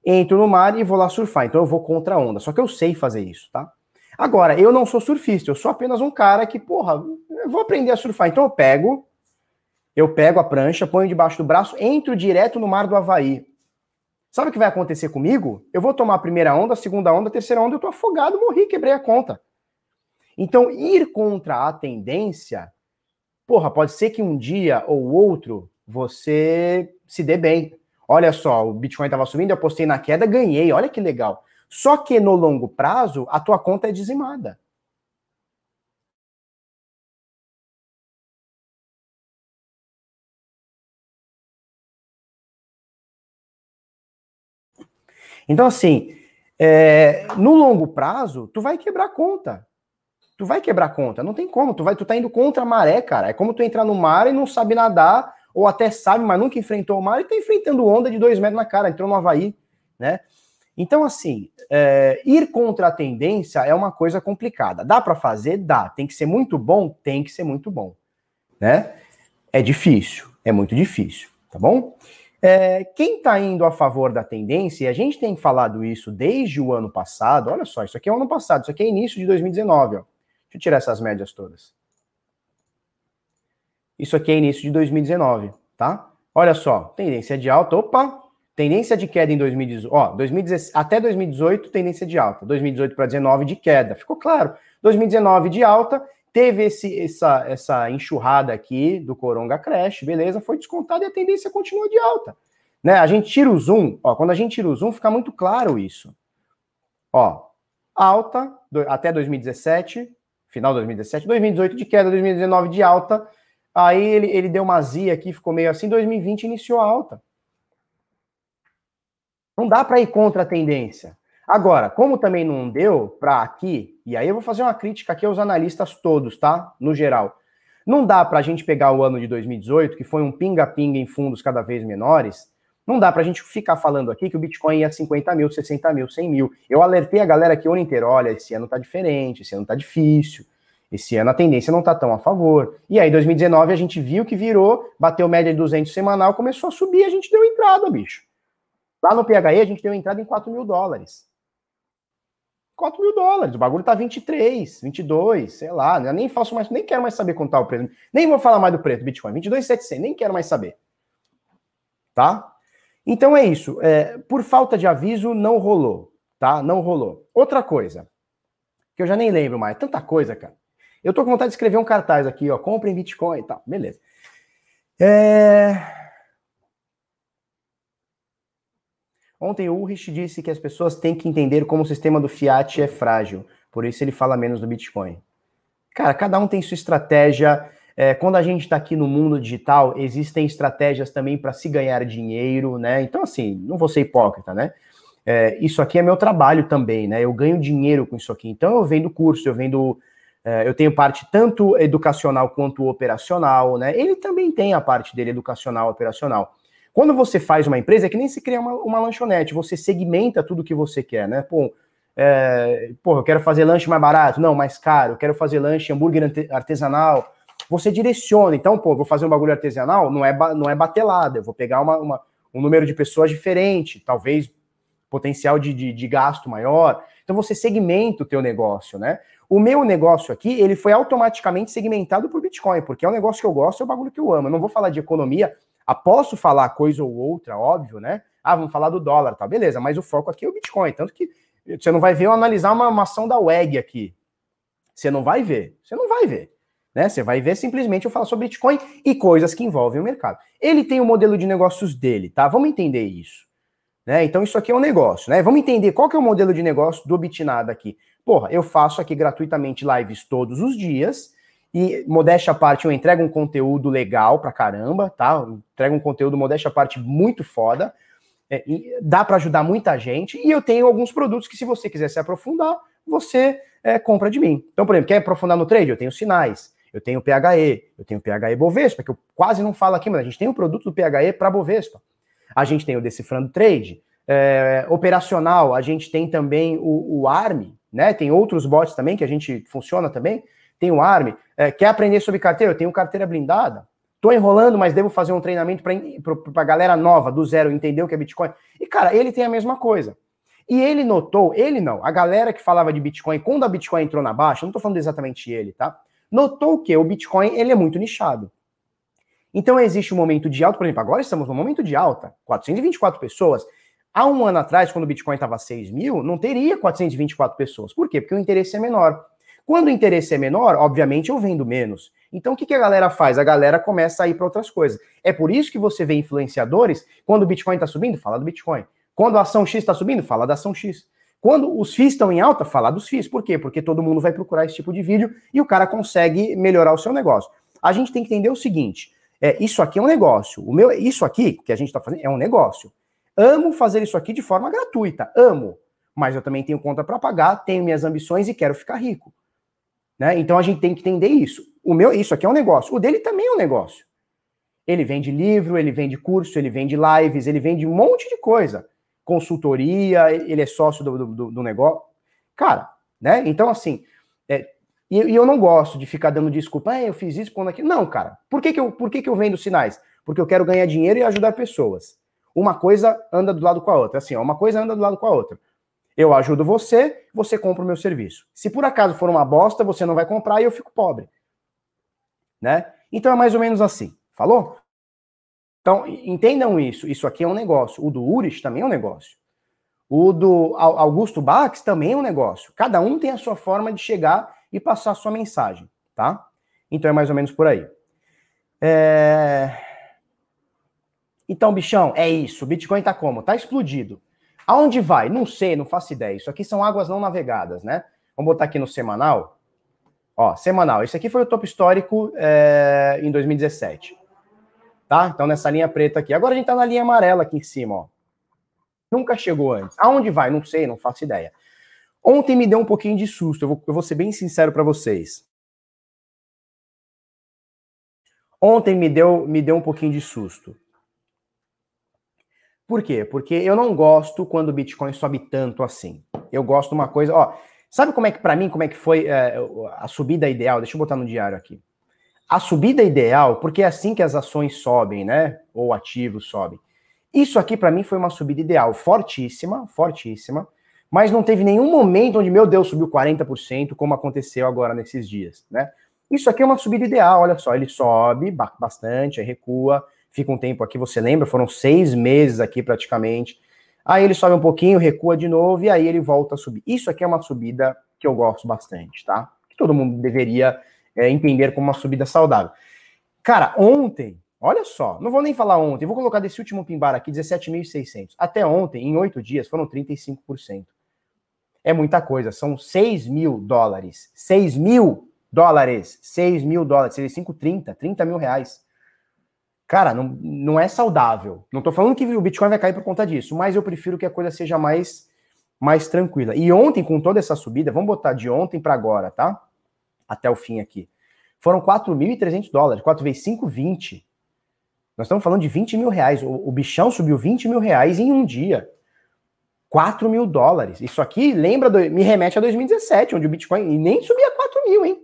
Entro no mar e vou lá surfar. Então eu vou contra a onda. Só que eu sei fazer isso, tá? Agora, eu não sou surfista, eu sou apenas um cara que, porra, eu vou aprender a surfar. Então eu pego, eu pego a prancha, ponho debaixo do braço, entro direto no mar do Havaí. Sabe o que vai acontecer comigo? Eu vou tomar a primeira onda, a segunda onda, a terceira onda, eu tô afogado, morri, quebrei a conta. Então, ir contra a tendência, porra, pode ser que um dia ou outro você se dê bem. Olha só, o Bitcoin estava subindo, eu apostei na queda, ganhei, olha que legal. Só que no longo prazo, a tua conta é dizimada. Então, assim, é, no longo prazo, tu vai quebrar conta tu vai quebrar conta, não tem como, tu vai, tu tá indo contra a maré, cara. É como tu entrar no mar e não sabe nadar, ou até sabe, mas nunca enfrentou o mar e tá enfrentando onda de dois metros na cara, entrou no Havaí, né? Então, assim, é, ir contra a tendência é uma coisa complicada. Dá para fazer? Dá. Tem que ser muito bom? Tem que ser muito bom, né? É difícil, é muito difícil, tá bom? É, quem está indo a favor da tendência, e a gente tem falado isso desde o ano passado, olha só, isso aqui é o ano passado, isso aqui é início de 2019, ó. Deixa eu tirar essas médias todas. Isso aqui é início de 2019, tá? Olha só, tendência de alta, opa, tendência de queda em 2018, ó, 2017, até 2018 tendência de alta, 2018 para 19 de queda, ficou claro. 2019 de alta, teve esse, essa, essa enxurrada aqui do Coronga Crash, beleza, foi descontado e a tendência continua de alta. Né? A gente tira o zoom, ó, quando a gente tira o zoom fica muito claro isso. Ó, alta do, até 2017, final de 2017, 2018 de queda, 2019 de alta. Aí ele, ele deu uma zia aqui, ficou meio assim, 2020 iniciou alta. Não dá para ir contra a tendência. Agora, como também não deu para aqui, e aí eu vou fazer uma crítica aqui aos analistas todos, tá? No geral. Não dá para a gente pegar o ano de 2018, que foi um pinga-pinga em fundos cada vez menores, não dá para a gente ficar falando aqui que o Bitcoin ia 50 mil, 60 mil, 100 mil. Eu alertei a galera aqui o ano inteiro, olha, esse ano tá diferente, esse ano tá difícil, esse ano a tendência não tá tão a favor. E aí, 2019, a gente viu que virou, bateu média de 200 semanal, começou a subir, a gente deu entrada, bicho. Lá no PHE, a gente deu entrada em 4 mil dólares. 4 mil dólares, o bagulho tá 23, 22, sei lá, eu nem faço mais, nem quero mais saber contar o preço, nem vou falar mais do preço do Bitcoin, 22,700, nem quero mais saber. Tá? Então é isso. É, por falta de aviso, não rolou, tá? Não rolou. Outra coisa, que eu já nem lembro mais, tanta coisa, cara. Eu tô com vontade de escrever um cartaz aqui, ó, comprem Bitcoin e tal, beleza. É... Ontem o Ulrich disse que as pessoas têm que entender como o sistema do Fiat é frágil, por isso ele fala menos do Bitcoin. Cara, cada um tem sua estratégia é, quando a gente está aqui no mundo digital, existem estratégias também para se ganhar dinheiro, né? Então, assim, não vou ser hipócrita, né? É, isso aqui é meu trabalho também, né? Eu ganho dinheiro com isso aqui. Então, eu vendo curso, eu vendo. É, eu tenho parte tanto educacional quanto operacional, né? Ele também tem a parte dele educacional, operacional. Quando você faz uma empresa, é que nem se cria uma, uma lanchonete, você segmenta tudo que você quer, né? Pô, é, pô, eu quero fazer lanche mais barato, não, mais caro, eu quero fazer lanche hambúrguer artesanal, você direciona. Então, pô, vou fazer um bagulho artesanal, não é, não é batelada, eu vou pegar uma, uma, um número de pessoas diferente, talvez potencial de, de, de, gasto maior. Então você segmenta o teu negócio, né? O meu negócio aqui, ele foi automaticamente segmentado por Bitcoin, porque é um negócio que eu gosto, é o um bagulho que eu amo. Eu não vou falar de economia, ah, posso falar coisa ou outra, óbvio, né? Ah, vamos falar do dólar, tá? Beleza, mas o foco aqui é o Bitcoin. Tanto que você não vai ver eu analisar uma, uma ação da WEG aqui. Você não vai ver. Você não vai ver. Né? Você vai ver simplesmente eu falar sobre Bitcoin e coisas que envolvem o mercado. Ele tem o um modelo de negócios dele, tá? Vamos entender isso. Né? Então isso aqui é um negócio, né? Vamos entender qual que é o modelo de negócio do Bitnada aqui. Porra, eu faço aqui gratuitamente lives todos os dias e modéstia à parte eu entrego um conteúdo legal pra caramba, tá? Eu entrego um conteúdo modéstia à parte muito foda. É, dá para ajudar muita gente e eu tenho alguns produtos que se você quiser se aprofundar, você é, compra de mim. Então, por exemplo, quer aprofundar no trade? Eu tenho sinais, eu tenho PHE, eu tenho PHE Bovespa, que eu quase não falo aqui, mas a gente tem um produto do PHE para Bovespa. A gente tem o Decifrando Trade, é, operacional, a gente tem também o, o ARM, né? Tem outros bots também que a gente funciona também. Tem o ARM. É, quer aprender sobre carteira? Eu tenho carteira blindada. Tô enrolando, mas devo fazer um treinamento para a galera nova, do zero, entender o que é Bitcoin. E, cara, ele tem a mesma coisa. E ele notou, ele não, a galera que falava de Bitcoin, quando a Bitcoin entrou na baixa, não tô falando exatamente ele, tá? Notou que o Bitcoin, ele é muito nichado. Então existe um momento de alta, por exemplo, agora estamos no momento de alta, 424 pessoas. Há um ano atrás, quando o Bitcoin estava 6 mil, não teria 424 pessoas. Por quê? Porque o interesse é menor. Quando o interesse é menor, obviamente eu vendo menos. Então o que, que a galera faz? A galera começa a ir para outras coisas. É por isso que você vê influenciadores, quando o Bitcoin está subindo, fala do Bitcoin. Quando a ação X está subindo, fala da ação X. Quando os FIIs estão em alta, fala dos FIIs. Por quê? Porque todo mundo vai procurar esse tipo de vídeo e o cara consegue melhorar o seu negócio. A gente tem que entender o seguinte: é, isso aqui é um negócio. O meu, isso aqui que a gente está fazendo é um negócio. Amo fazer isso aqui de forma gratuita, amo. Mas eu também tenho conta para pagar, tenho minhas ambições e quero ficar rico. Né? Então a gente tem que entender isso. O meu, isso aqui é um negócio. O dele também é um negócio. Ele vende livro, ele vende curso, ele vende lives, ele vende um monte de coisa. Consultoria, ele é sócio do, do, do negócio. Cara, né? Então, assim, é, e, e, eu não gosto de ficar dando desculpa, ah, eu fiz isso quando aqui. Não, cara. Por que, que, eu, por que, que eu vendo sinais? Porque eu quero ganhar dinheiro e ajudar pessoas. Uma coisa anda do lado com a outra. Assim, ó, uma coisa anda do lado com a outra. Eu ajudo você, você compra o meu serviço. Se por acaso for uma bosta, você não vai comprar e eu fico pobre. Né? Então é mais ou menos assim. Falou? Então, entendam isso. Isso aqui é um negócio. O do Urich também é um negócio. O do Augusto Bax também é um negócio. Cada um tem a sua forma de chegar e passar a sua mensagem, tá? Então é mais ou menos por aí. É... Então, bichão, é isso. O Bitcoin tá como? Tá explodido. Aonde vai? Não sei, não faço ideia. Isso aqui são águas não navegadas, né? Vamos botar aqui no semanal. Ó, semanal. Esse aqui foi o topo histórico é, em 2017. Tá? Então, nessa linha preta aqui. Agora a gente tá na linha amarela aqui em cima, ó. Nunca chegou antes. Aonde vai? Não sei, não faço ideia. Ontem me deu um pouquinho de susto. Eu vou, eu vou ser bem sincero para vocês. Ontem me deu, me deu um pouquinho de susto. Por quê? Porque eu não gosto quando o Bitcoin sobe tanto assim. Eu gosto de uma coisa, ó, sabe como é que para mim como é que foi é, a subida ideal? Deixa eu botar no diário aqui. A subida ideal, porque é assim que as ações sobem, né? Ou ativos sobem. Isso aqui para mim foi uma subida ideal, fortíssima, fortíssima, mas não teve nenhum momento onde meu Deus subiu 40%, como aconteceu agora nesses dias, né? Isso aqui é uma subida ideal, olha só, ele sobe bastante, aí recua, fica um tempo aqui, você lembra? Foram seis meses aqui praticamente. Aí ele sobe um pouquinho, recua de novo e aí ele volta a subir. Isso aqui é uma subida que eu gosto bastante, tá? Que todo mundo deveria é, entender como uma subida saudável. Cara, ontem, olha só, não vou nem falar ontem, vou colocar desse último pimbar aqui, 17.600. Até ontem, em oito dias, foram 35%. É muita coisa, são 6 mil dólares. 6 mil dólares. 6 mil dólares, seria 5, 30, 30 mil reais. Cara, não, não é saudável. Não tô falando que o Bitcoin vai cair por conta disso, mas eu prefiro que a coisa seja mais, mais tranquila. E ontem, com toda essa subida, vamos botar de ontem para agora, tá? Até o fim aqui. Foram 4.300 dólares. 4 vezes 5, 20. Nós estamos falando de 20 mil reais. O, o bichão subiu 20 mil reais em um dia. 4 mil dólares. Isso aqui lembra, do, me remete a 2017, onde o Bitcoin e nem subia 4 mil, hein?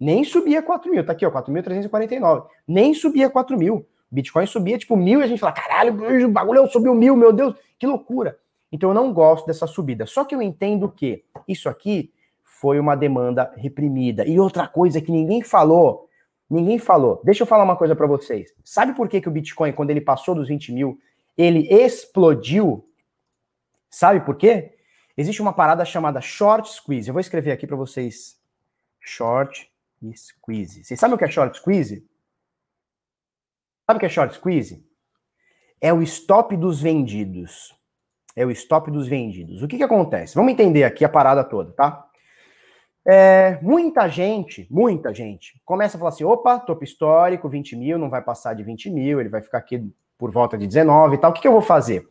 Nem subia 4 mil. Tá aqui, ó, 4.349. Nem subia 4 mil. Bitcoin subia tipo mil e a gente fala, caralho, o bagulho subiu mil, meu Deus, que loucura. Então eu não gosto dessa subida. Só que eu entendo que isso aqui foi uma demanda reprimida. E outra coisa que ninguém falou, ninguém falou. Deixa eu falar uma coisa para vocês. Sabe por que, que o Bitcoin, quando ele passou dos 20 mil, ele explodiu? Sabe por quê? Existe uma parada chamada short squeeze. Eu vou escrever aqui para vocês. Short squeeze. Vocês sabem o que é short squeeze? Sabe o que é short squeeze? É o stop dos vendidos. É o stop dos vendidos. O que, que acontece? Vamos entender aqui a parada toda, tá? É, muita gente, muita gente, começa a falar assim: opa, topo histórico, 20 mil, não vai passar de 20 mil, ele vai ficar aqui por volta de 19 e tal. O que, que eu vou fazer?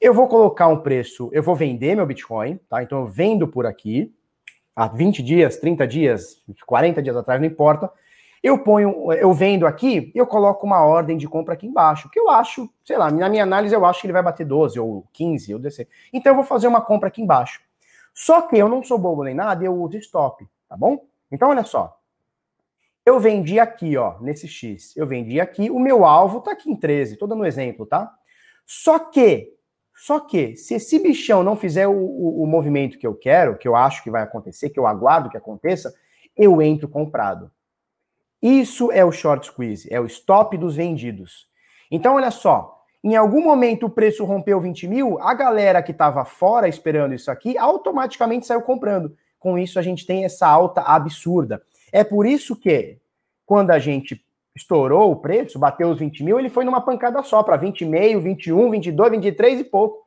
Eu vou colocar um preço, eu vou vender meu Bitcoin, tá? Então eu vendo por aqui, há 20 dias, 30 dias, 40 dias atrás, não importa, eu ponho, eu vendo aqui, eu coloco uma ordem de compra aqui embaixo, que eu acho, sei lá, na minha análise eu acho que ele vai bater 12 ou 15 ou descer. Então eu vou fazer uma compra aqui embaixo. Só que eu não sou bobo nem nada, eu uso stop, tá bom? Então olha só. Eu vendi aqui, ó, nesse X. Eu vendi aqui, o meu alvo tá aqui em 13, tô dando um exemplo, tá? Só que, só que, se esse bichão não fizer o, o, o movimento que eu quero, que eu acho que vai acontecer, que eu aguardo que aconteça, eu entro comprado. Isso é o short squeeze, é o stop dos vendidos. Então, olha só, em algum momento o preço rompeu 20 mil, a galera que estava fora esperando isso aqui automaticamente saiu comprando. Com isso, a gente tem essa alta absurda. É por isso que, quando a gente estourou o preço, bateu os 20 mil, ele foi numa pancada só, para 20,5, 21, 22, 23 e pouco.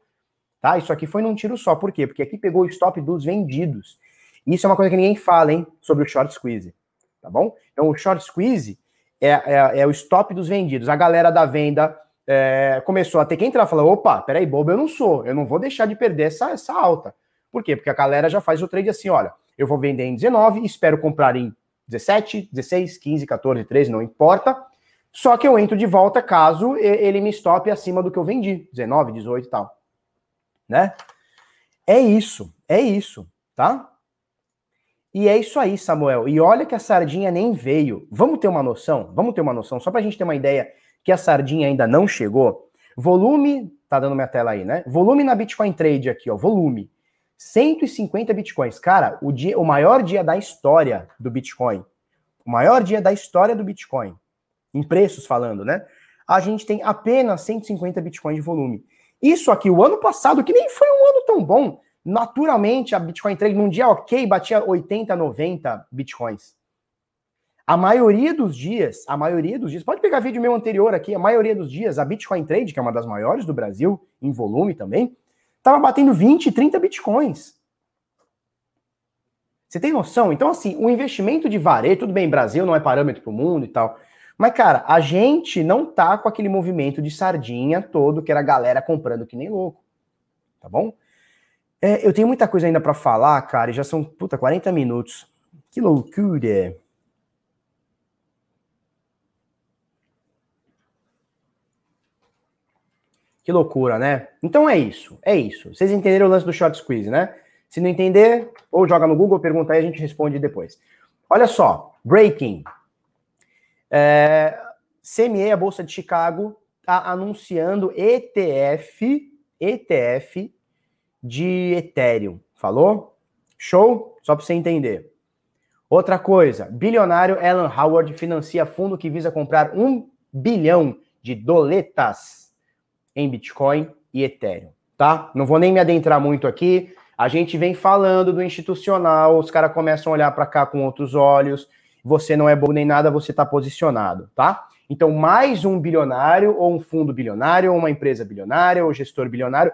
Tá? Isso aqui foi num tiro só. Por quê? Porque aqui pegou o stop dos vendidos. Isso é uma coisa que ninguém fala, hein, sobre o short squeeze tá bom? Então o short squeeze é, é, é o stop dos vendidos. A galera da venda é, começou a ter que entrar, falou, opa, peraí, bobo eu não sou, eu não vou deixar de perder essa, essa alta. Por quê? Porque a galera já faz o trade assim, olha, eu vou vender em 19, espero comprar em 17, 16, 15, 14, 13, não importa. Só que eu entro de volta caso ele me stope acima do que eu vendi, 19, 18 e tal. Né? É isso, é isso, tá? E é isso aí, Samuel. E olha que a sardinha nem veio. Vamos ter uma noção? Vamos ter uma noção, só para a gente ter uma ideia que a sardinha ainda não chegou. Volume, tá dando minha tela aí, né? Volume na Bitcoin Trade aqui, ó, volume. 150 bitcoins. Cara, o, dia, o maior dia da história do Bitcoin. O maior dia da história do Bitcoin. Em preços falando, né? A gente tem apenas 150 bitcoins de volume. Isso aqui, o ano passado, que nem foi um ano tão bom, Naturalmente, a Bitcoin Trade num dia ok batia 80, 90 Bitcoins. A maioria dos dias, a maioria dos dias, pode pegar vídeo meu anterior aqui, a maioria dos dias, a Bitcoin Trade, que é uma das maiores do Brasil, em volume também, estava batendo 20, 30 Bitcoins. Você tem noção? Então, assim, o investimento de varejo, tudo bem, Brasil não é parâmetro para o mundo e tal, mas, cara, a gente não tá com aquele movimento de sardinha todo que era a galera comprando que nem louco. Tá bom? É, eu tenho muita coisa ainda para falar, cara, e já são, puta, 40 minutos. Que loucura. Que loucura, né? Então é isso, é isso. Vocês entenderam o lance do short squeeze, né? Se não entender, ou joga no Google, pergunta aí, a gente responde depois. Olha só, breaking. É, CME, a Bolsa de Chicago, está anunciando ETF, ETF de Ethereum. Falou? Show? Só para você entender. Outra coisa, bilionário Alan Howard financia fundo que visa comprar um bilhão de doletas em Bitcoin e Ethereum, tá? Não vou nem me adentrar muito aqui. A gente vem falando do institucional, os caras começam a olhar para cá com outros olhos. Você não é bom nem nada, você está posicionado, tá? Então, mais um bilionário, ou um fundo bilionário, ou uma empresa bilionária, ou gestor bilionário,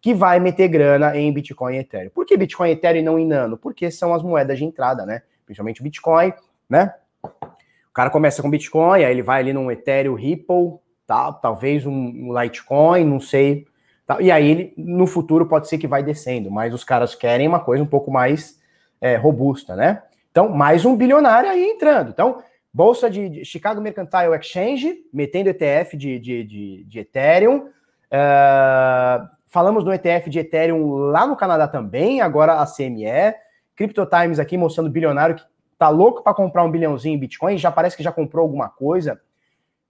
que vai meter grana em Bitcoin e Ethereum. Por que Bitcoin, Ethereum e não em Nano? Porque são as moedas de entrada, né? Principalmente Bitcoin, né? O cara começa com Bitcoin, aí ele vai ali num Ethereum Ripple, tá? talvez um Litecoin, não sei. Tá? E aí ele, no futuro, pode ser que vai descendo, mas os caras querem uma coisa um pouco mais é, robusta, né? Então, mais um bilionário aí entrando. Então, Bolsa de, de Chicago Mercantile Exchange, metendo ETF de, de, de, de Ethereum. Uh, Falamos do ETF de Ethereum lá no Canadá também, agora a CME. Crypto Times aqui mostrando o bilionário que tá louco para comprar um bilhãozinho em Bitcoin, já parece que já comprou alguma coisa.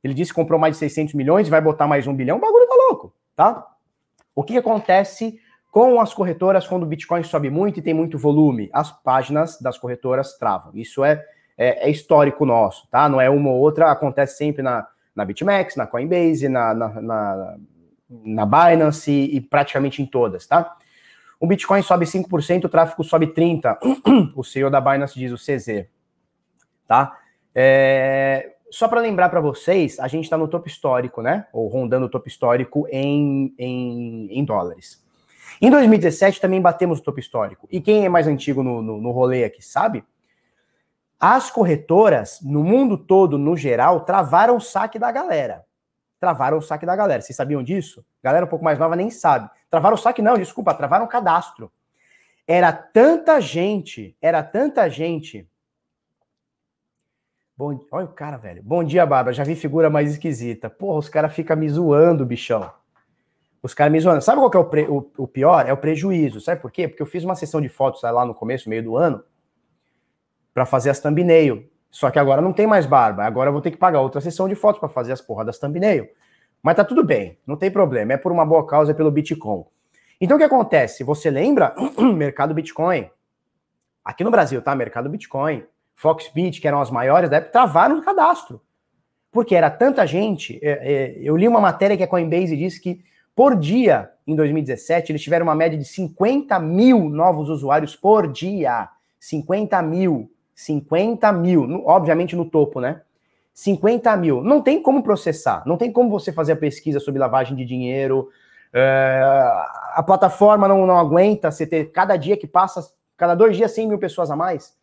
Ele disse que comprou mais de 600 milhões e vai botar mais um bilhão. O bagulho tá louco, tá? O que acontece com as corretoras quando o Bitcoin sobe muito e tem muito volume? As páginas das corretoras travam. Isso é, é, é histórico nosso, tá? Não é uma ou outra, acontece sempre na, na BitMEX, na Coinbase, na, na, na na Binance e, praticamente em todas, tá? O Bitcoin sobe 5%, o tráfego sobe 30%. o CEO da Binance diz o CZ, tá? É, só para lembrar para vocês, a gente está no topo histórico, né? Ou rondando o topo histórico em, em, em, dólares. Em 2017 também batemos o topo histórico. E quem é mais antigo no, no, no rolê aqui sabe? As corretoras, no mundo todo, no geral, travaram o saque da galera travaram o saque da galera. Vocês sabiam disso? Galera um pouco mais nova nem sabe. Travaram o saque, não, desculpa, travaram o cadastro. Era tanta gente, era tanta gente. Bom, olha o cara, velho. Bom dia, Bárbara. Já vi figura mais esquisita. Porra, os caras ficam me zoando, bichão. Os caras me zoando. Sabe qual que é o, pre... o, pior? É o prejuízo. Sabe por quê? Porque eu fiz uma sessão de fotos lá no começo, meio do ano, para fazer as thumbnail. Só que agora não tem mais barba. Agora eu vou ter que pagar outra sessão de fotos para fazer as porra das thumbnail. Mas tá tudo bem, não tem problema. É por uma boa causa, é pelo Bitcoin. Então o que acontece? Você lembra? mercado Bitcoin. Aqui no Brasil, tá? Mercado Bitcoin. Foxbit, que eram as maiores da época, travaram o cadastro. Porque era tanta gente. É, é, eu li uma matéria que a Coinbase disse que por dia, em 2017, eles tiveram uma média de 50 mil novos usuários por dia. 50 mil. 50 mil. Obviamente no topo, né? 50 mil. Não tem como processar, não tem como você fazer a pesquisa sobre lavagem de dinheiro. É, a plataforma não, não aguenta você ter cada dia que passa, cada dois dias, 100 mil pessoas a mais,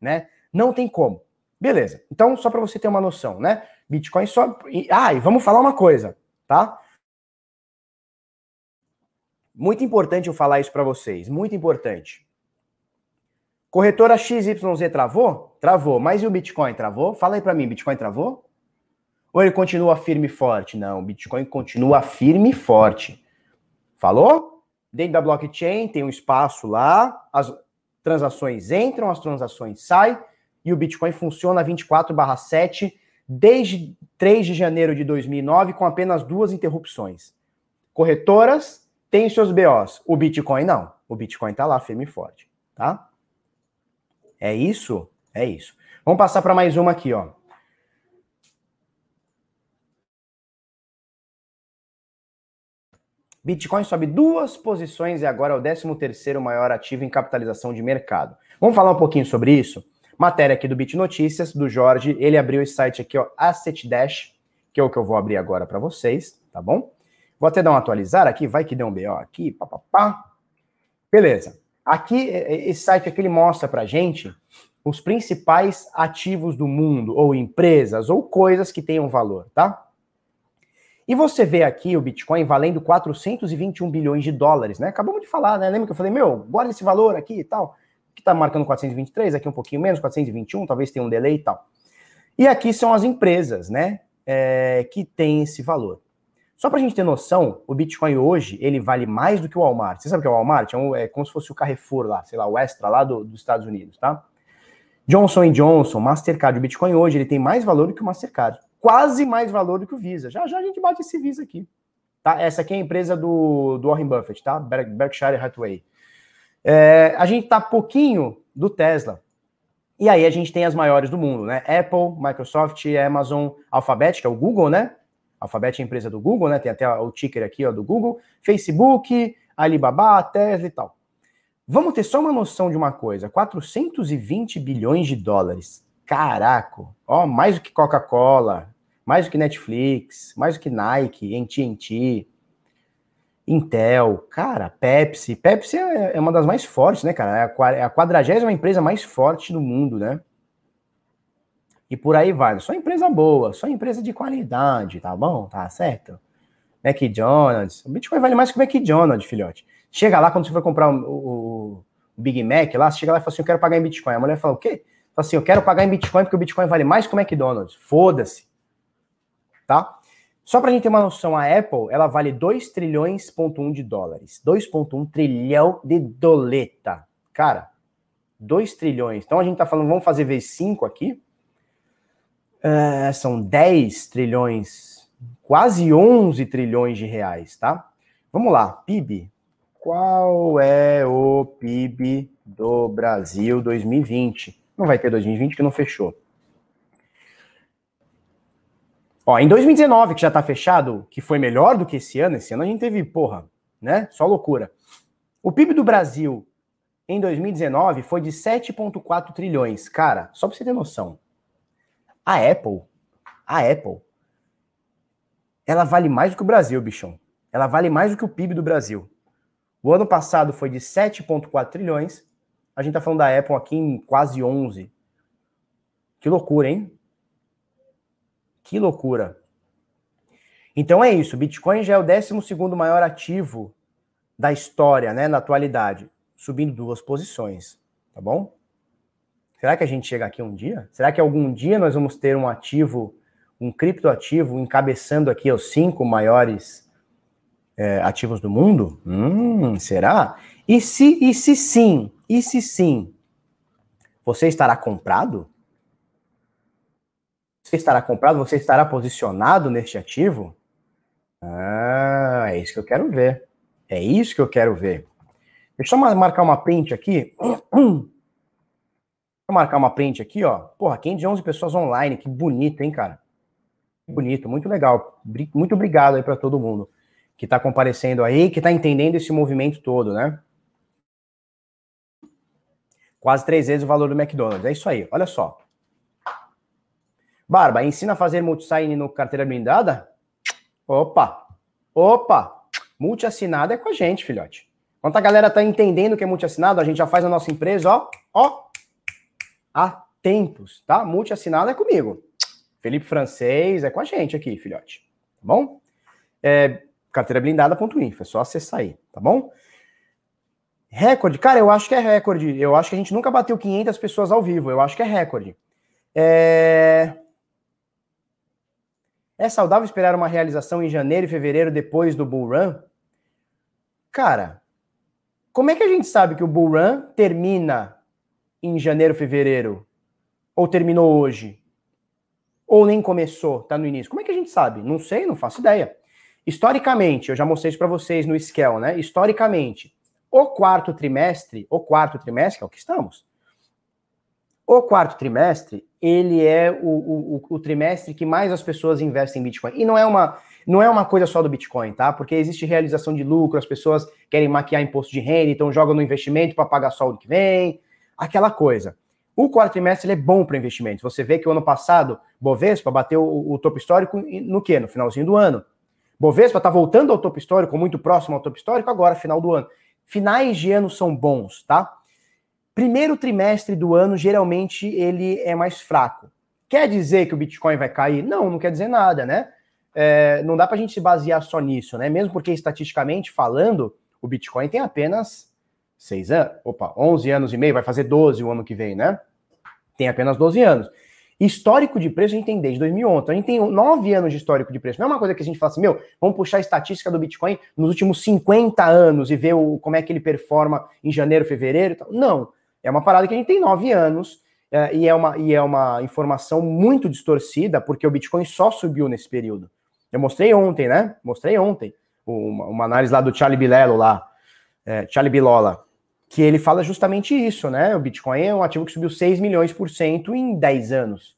né? Não tem como. Beleza. Então, só para você ter uma noção, né? Bitcoin só. Ah, e vamos falar uma coisa, tá? Muito importante eu falar isso para vocês, muito importante. Corretora XYZ travou? Travou. Mas e o Bitcoin travou? Fala aí para mim, Bitcoin travou? Ou ele continua firme e forte? Não, Bitcoin continua firme e forte. Falou? Dentro da blockchain tem um espaço lá, as transações entram, as transações saem, e o Bitcoin funciona 24/7 desde 3 de janeiro de 2009 com apenas duas interrupções. Corretoras têm seus BOs, o Bitcoin não. O Bitcoin está lá firme e forte, tá? É isso? É isso. Vamos passar para mais uma aqui, ó. Bitcoin sobe duas posições e agora é o 13º maior ativo em capitalização de mercado. Vamos falar um pouquinho sobre isso? Matéria aqui do Bit Notícias, do Jorge. Ele abriu esse site aqui, ó, Asset Dash, que é o que eu vou abrir agora para vocês, tá bom? Vou até dar um atualizar aqui, vai que deu um BO aqui, papapá. Beleza. Aqui, esse site aqui, ele mostra pra gente os principais ativos do mundo, ou empresas, ou coisas que tenham valor, tá? E você vê aqui o Bitcoin valendo 421 bilhões de dólares, né? Acabamos de falar, né? Lembra que eu falei, meu, guarda esse valor aqui e tal. Que tá marcando 423, aqui um pouquinho menos, 421, talvez tenha um delay e tal. E aqui são as empresas, né? É, que tem esse valor. Só para a gente ter noção, o Bitcoin hoje, ele vale mais do que o Walmart. Você sabe o que é o Walmart? É, um, é como se fosse o Carrefour lá, sei lá, o Extra lá do, dos Estados Unidos, tá? Johnson Johnson, Mastercard, o Bitcoin hoje, ele tem mais valor do que o Mastercard quase mais valor do que o Visa. Já já a gente bate esse Visa aqui. Tá? Essa aqui é a empresa do, do Warren Buffett, tá? Berkshire Hathaway. É, a gente tá pouquinho do Tesla. E aí a gente tem as maiores do mundo, né? Apple, Microsoft, Amazon, Alphabet, que é o Google, né? Alphabet é a empresa do Google, né? Tem até o ticker aqui ó, do Google, Facebook, Alibaba, Tesla e tal. Vamos ter só uma noção de uma coisa: 420 bilhões de dólares. Caraca, ó, mais do que Coca-Cola, mais do que Netflix, mais do que Nike, AT&T, Intel, cara, Pepsi. Pepsi é, é, uma das mais fortes, né, cara? É a é quadragésima empresa mais forte do mundo, né? E por aí vai. Só empresa boa, só empresa de qualidade, tá bom? Tá certo? McDonald's. O Bitcoin vale mais que o McDonald's, filhote. Chega lá, quando você for comprar o, o, o Big Mac lá, você chega lá e fala assim, eu quero pagar em Bitcoin. A mulher fala, o quê? assim, eu quero pagar em Bitcoin porque o Bitcoin vale mais que o McDonald's. Foda-se. Tá? Só para a gente ter uma noção, a Apple, ela vale 2 trilhões, ponto 1 de dólares. 2,1 trilhão de doleta. Cara, 2 trilhões. Então a gente tá falando, vamos fazer vezes 5 aqui. Uh, são 10 trilhões, quase 11 trilhões de reais, tá? Vamos lá, PIB. Qual é o PIB do Brasil 2020? Não vai ter 2020 que não fechou. Ó, em 2019, que já tá fechado, que foi melhor do que esse ano, esse ano a gente teve, porra, né? Só loucura. O PIB do Brasil em 2019 foi de 7,4 trilhões. Cara, só pra você ter noção. A Apple, a Apple, ela vale mais do que o Brasil, bichão. Ela vale mais do que o PIB do Brasil. O ano passado foi de 7,4 trilhões a gente tá falando da Apple aqui em quase 11. Que loucura, hein? Que loucura. Então é isso. Bitcoin já é o 12 maior ativo da história, né, na atualidade. subindo duas posições, tá bom? Será que a gente chega aqui um dia? Será que algum dia nós vamos ter um ativo, um criptoativo encabeçando aqui os cinco maiores é, ativos do mundo? Hum, será? E se, e se sim, e se sim, você estará comprado? Você estará comprado? Você estará posicionado neste ativo? Ah, é isso que eu quero ver. É isso que eu quero ver. Deixa eu marcar uma print aqui. Eu marcar uma print aqui, ó. Porra, 511 pessoas online. Que bonito, hein, cara? Bonito, muito legal. Muito obrigado aí para todo mundo que está comparecendo aí, que está entendendo esse movimento todo, né? Quase três vezes o valor do McDonald's. É isso aí, olha só. Barba, ensina a fazer multisign no carteira blindada? Opa, opa, multi-assinada é com a gente, filhote. Enquanto a galera tá entendendo que é multi-assinado, a gente já faz a nossa empresa, ó, ó, há tempos, tá? Multi-assinada é comigo. Felipe Francês é com a gente aqui, filhote. Tá bom? É, carteirablindada.info, é só acessar aí, tá bom? Recorde, cara, eu acho que é recorde. Eu acho que a gente nunca bateu 500 pessoas ao vivo. Eu acho que é recorde. É... é saudável esperar uma realização em janeiro e fevereiro depois do Bull Run? Cara, como é que a gente sabe que o Bull Run termina em janeiro, fevereiro? Ou terminou hoje? Ou nem começou, tá no início? Como é que a gente sabe? Não sei, não faço ideia. Historicamente, eu já mostrei isso para vocês no Scale, né? Historicamente, o quarto trimestre, o quarto trimestre, é o que estamos. O quarto trimestre, ele é o, o, o, trimestre que mais as pessoas investem em Bitcoin. E não é uma não é uma coisa só do Bitcoin, tá? Porque existe realização de lucro, as pessoas querem maquiar imposto de renda, então jogam no investimento para pagar só o que vem, aquela coisa. O quarto trimestre é bom para investimento. Você vê que o ano passado, Bovespa bateu o, o topo histórico no quê? No finalzinho do ano. Bovespa está voltando ao topo histórico, muito próximo ao topo histórico, agora, final do ano. Finais de ano são bons, tá? Primeiro trimestre do ano, geralmente, ele é mais fraco. Quer dizer que o Bitcoin vai cair? Não, não quer dizer nada, né? É, não dá para a gente se basear só nisso, né? Mesmo porque, estatisticamente falando, o Bitcoin tem apenas seis anos, opa, 11 anos e meio, vai fazer 12 o ano que vem, né? Tem apenas 12 anos. Histórico de preço a gente tem desde 2011. Então a gente tem nove anos de histórico de preço. Não é uma coisa que a gente fala assim, meu, vamos puxar a estatística do Bitcoin nos últimos 50 anos e ver o, como é que ele performa em janeiro, fevereiro. Não. É uma parada que a gente tem nove anos é, e, é uma, e é uma informação muito distorcida, porque o Bitcoin só subiu nesse período. Eu mostrei ontem, né? Mostrei ontem uma, uma análise lá do Charlie Bilello lá, é, Charlie Bilola, que ele fala justamente isso, né? O Bitcoin é um ativo que subiu 6 milhões por cento em 10 anos.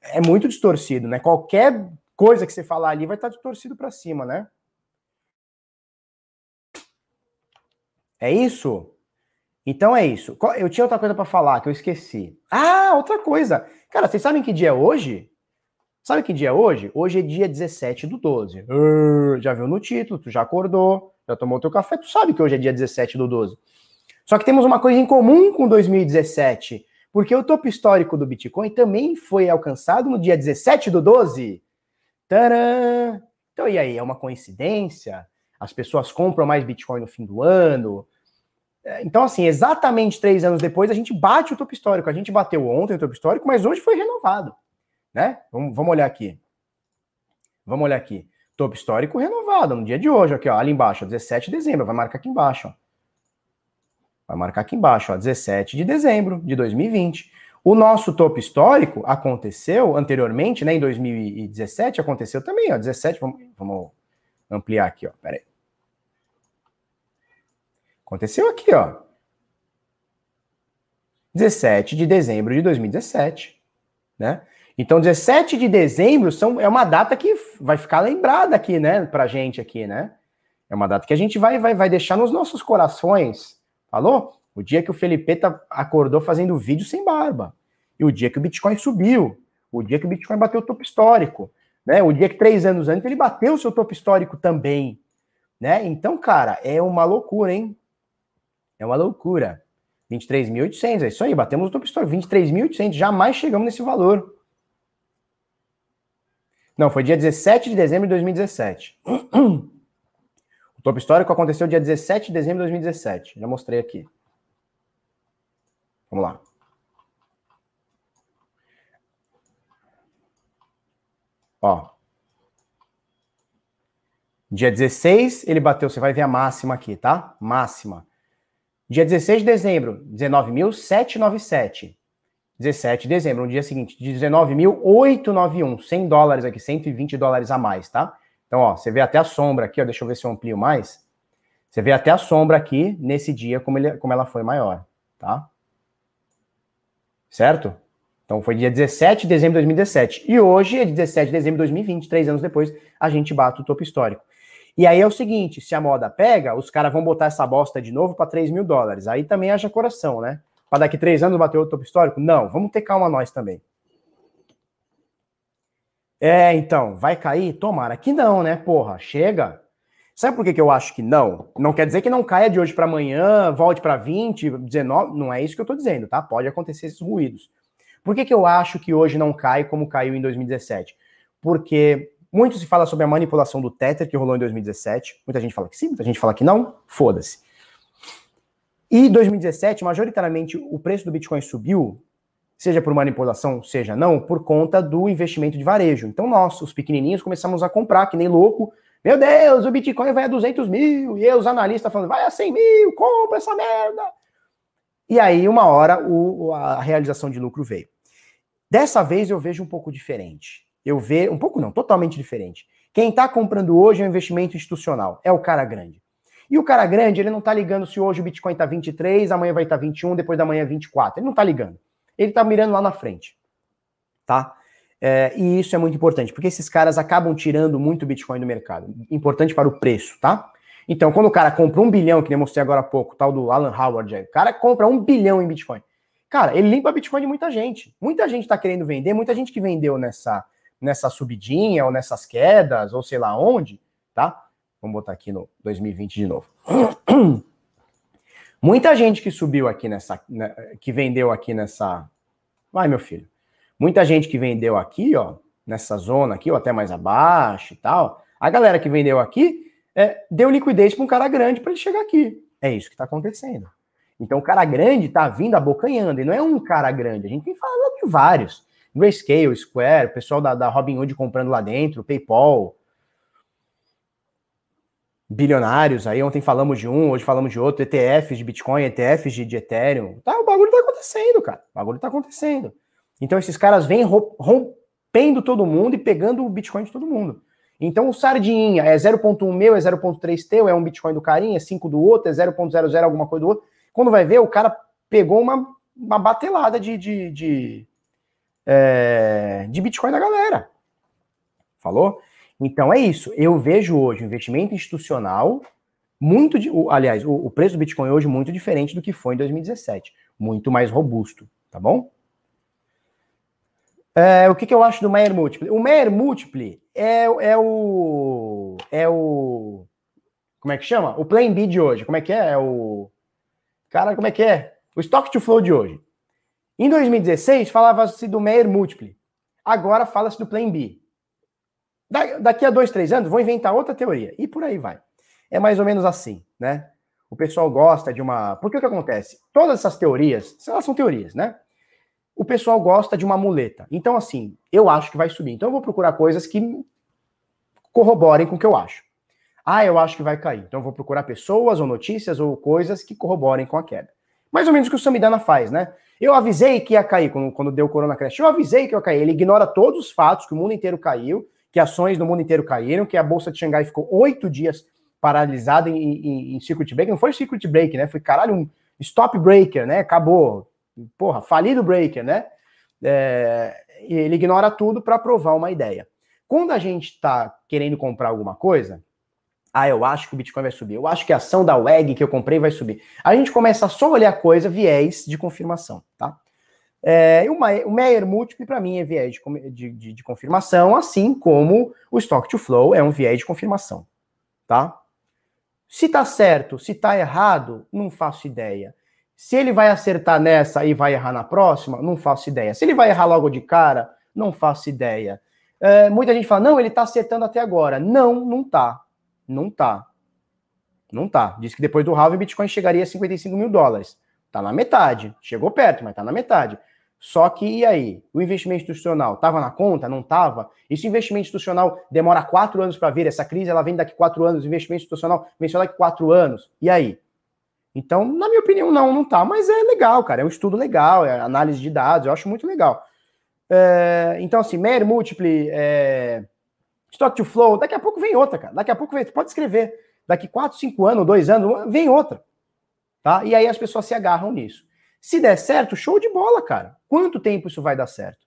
É muito distorcido, né? Qualquer coisa que você falar ali vai estar distorcido para cima, né? É isso? Então é isso. Eu tinha outra coisa para falar que eu esqueci. Ah, outra coisa. Cara, vocês sabem que dia é hoje? Sabe que dia é hoje? Hoje é dia 17 do 12. Uh, já viu no título, tu já acordou, já tomou teu café, tu sabe que hoje é dia 17 do 12. Só que temos uma coisa em comum com 2017, porque o topo histórico do Bitcoin também foi alcançado no dia 17 do 12. Tcharam! Então, e aí? É uma coincidência? As pessoas compram mais Bitcoin no fim do ano? É, então, assim, exatamente três anos depois, a gente bate o topo histórico. A gente bateu ontem o topo histórico, mas hoje foi renovado. Né? Vamos, olhar aqui. Vamos olhar aqui. Topo histórico renovado no dia de hoje, aqui, ó, ali embaixo, 17 de dezembro, vai marcar aqui embaixo, ó. Vai marcar aqui embaixo, ó, 17 de dezembro de 2020. O nosso topo histórico aconteceu anteriormente, né, em 2017, aconteceu também, ó, 17, vamos, vamos ampliar aqui, ó, peraí. Aconteceu aqui, ó. 17 de dezembro de 2017, né? Então, 17 de dezembro são, é uma data que vai ficar lembrada aqui, né, pra gente aqui, né? É uma data que a gente vai, vai, vai deixar nos nossos corações, Falou? O dia que o Felipeta acordou fazendo vídeo sem barba. E o dia que o Bitcoin subiu. O dia que o Bitcoin bateu o topo histórico. Né? O dia que três anos antes ele bateu o seu topo histórico também. Né? Então, cara, é uma loucura, hein? É uma loucura. 23.800, é isso aí, batemos o topo histórico. 23.800, jamais chegamos nesse valor. Não, foi dia 17 de dezembro de 2017. O topo histórico aconteceu dia 17 de dezembro de 2017. Já mostrei aqui. Vamos lá. Ó. Dia 16, ele bateu, você vai ver a máxima aqui, tá? Máxima. Dia 16 de dezembro, 19.797. 17 de dezembro, no dia seguinte, 19.891, 100 dólares aqui, 120 dólares a mais, tá? Então, ó, você vê até a sombra aqui, ó, deixa eu ver se eu amplio mais. Você vê até a sombra aqui, nesse dia, como, ele, como ela foi maior, tá? Certo? Então, foi dia 17 de dezembro de 2017. E hoje é 17 de dezembro de 2020, três anos depois, a gente bate o topo histórico. E aí é o seguinte: se a moda pega, os caras vão botar essa bosta de novo para 3 mil dólares. Aí também haja coração, né? Para daqui três anos bater o topo histórico? Não, vamos ter calma nós também. É, então, vai cair? Tomara que não, né? Porra, chega. Sabe por que, que eu acho que não? Não quer dizer que não caia de hoje para amanhã, volte para 20, 19. Não é isso que eu tô dizendo, tá? Pode acontecer esses ruídos. Por que, que eu acho que hoje não cai como caiu em 2017? Porque muito se fala sobre a manipulação do Tether que rolou em 2017. Muita gente fala que sim, muita gente fala que não. Foda-se. E 2017, majoritariamente, o preço do Bitcoin subiu, seja por manipulação, seja não, por conta do investimento de varejo. Então, nós, os pequenininhos, começamos a comprar, que nem louco. Meu Deus, o Bitcoin vai a 200 mil. E eu, os analistas, falando, vai a 100 mil, compra essa merda. E aí, uma hora, o, a realização de lucro veio. Dessa vez, eu vejo um pouco diferente eu vejo, um pouco não, totalmente diferente. Quem está comprando hoje é um investimento institucional, é o cara grande. E o cara grande, ele não está ligando se hoje o Bitcoin está 23, amanhã vai estar tá 21, depois da manhã 24. Ele não está ligando. Ele está mirando lá na frente. Tá? É, e isso é muito importante, porque esses caras acabam tirando muito Bitcoin do mercado. Importante para o preço, tá? Então, quando o cara compra um bilhão, que nem mostrei agora há pouco, tal do Alan Howard, o cara compra um bilhão em Bitcoin. Cara, ele limpa Bitcoin de muita gente. Muita gente está querendo vender, muita gente que vendeu nessa, nessa subidinha ou nessas quedas, ou sei lá onde, tá? Vamos botar aqui no 2020 de novo. Muita gente que subiu aqui nessa, né, que vendeu aqui nessa. Vai, meu filho. Muita gente que vendeu aqui, ó, nessa zona aqui, ou até mais abaixo e tal. A galera que vendeu aqui é, deu liquidez para um cara grande para ele chegar aqui. É isso que está acontecendo. Então o cara grande está vindo abocanhando, e não é um cara grande, a gente tem falado de vários. Grayscale, Square, o pessoal da, da Robinhood comprando lá dentro, PayPal, bilionários aí, ontem falamos de um, hoje falamos de outro, ETFs de Bitcoin, ETFs de, de Ethereum. Tá, o bagulho tá acontecendo, cara. O bagulho tá acontecendo. Então esses caras vêm rompendo todo mundo e pegando o Bitcoin de todo mundo. Então o Sardinha é 0.1 meu, é 0.3 teu, é um Bitcoin do carinha, é 5 do outro, é 0.00 alguma coisa do outro. Quando vai ver, o cara pegou uma, uma batelada de, de, de é, de Bitcoin da galera. Falou? Então é isso. Eu vejo hoje o investimento institucional muito, de, aliás, o, o, preço do Bitcoin hoje muito diferente do que foi em 2017, muito mais robusto, tá bom? É, o que, que eu acho do Meyer Multiple? O Meyer Multiple é, é o é o como é que chama? O Plan B de hoje. Como é que é? É o cara, como é que é? O Stock to Flow de hoje. Em 2016, falava-se do Meyer Múltiple. Agora fala-se do Plan B. Da, daqui a dois, três anos, vou inventar outra teoria. E por aí vai. É mais ou menos assim, né? O pessoal gosta de uma. Porque o que acontece? Todas essas teorias, elas são teorias, né? O pessoal gosta de uma muleta. Então, assim, eu acho que vai subir. Então, eu vou procurar coisas que corroborem com o que eu acho. Ah, eu acho que vai cair. Então, eu vou procurar pessoas ou notícias ou coisas que corroborem com a queda. Mais ou menos o que o Samidana faz, né? Eu avisei que ia cair quando, quando deu o Corona Crash. Eu avisei que ia cair. Ele ignora todos os fatos, que o mundo inteiro caiu, que ações no mundo inteiro caíram, que a Bolsa de Xangai ficou oito dias paralisada em, em, em circuit break. Não foi circuit break, né? Foi, caralho, um stop breaker, né? Acabou. Porra, falido breaker, né? É, ele ignora tudo para provar uma ideia. Quando a gente está querendo comprar alguma coisa, ah, eu acho que o Bitcoin vai subir. Eu acho que a ação da WEG que eu comprei vai subir. A gente começa a só olhar coisa viés de confirmação, tá? É, o Meyer Múltiplo, para mim, é viés de, de, de, confirmação, assim como o Stock to Flow é um viés de confirmação, tá? Se tá certo, se tá errado, não faço ideia. Se ele vai acertar nessa e vai errar na próxima, não faço ideia. Se ele vai errar logo de cara, não faço ideia. É, muita gente fala, não, ele tá acertando até agora. Não, não tá. Não tá. Não tá. Diz que depois do halving, Bitcoin chegaria a 55 mil dólares. Tá na metade. Chegou perto, mas tá na metade. Só que, e aí? O investimento institucional estava na conta? Não estava? E se o investimento institucional demora quatro anos para vir, essa crise ela vem daqui quatro anos, o investimento institucional vem daqui quatro anos. E aí? Então, na minha opinião, não, não tá. Mas é legal, cara. É um estudo legal, é análise de dados, eu acho muito legal. É, então, assim, Mer Multiply, é, Stock to Flow, daqui a pouco vem outra, cara. Daqui a pouco vem, pode escrever. Daqui 4, 5 anos, 2 anos, vem outra. Tá? E aí as pessoas se agarram nisso. Se der certo, show de bola, cara. Quanto tempo isso vai dar certo?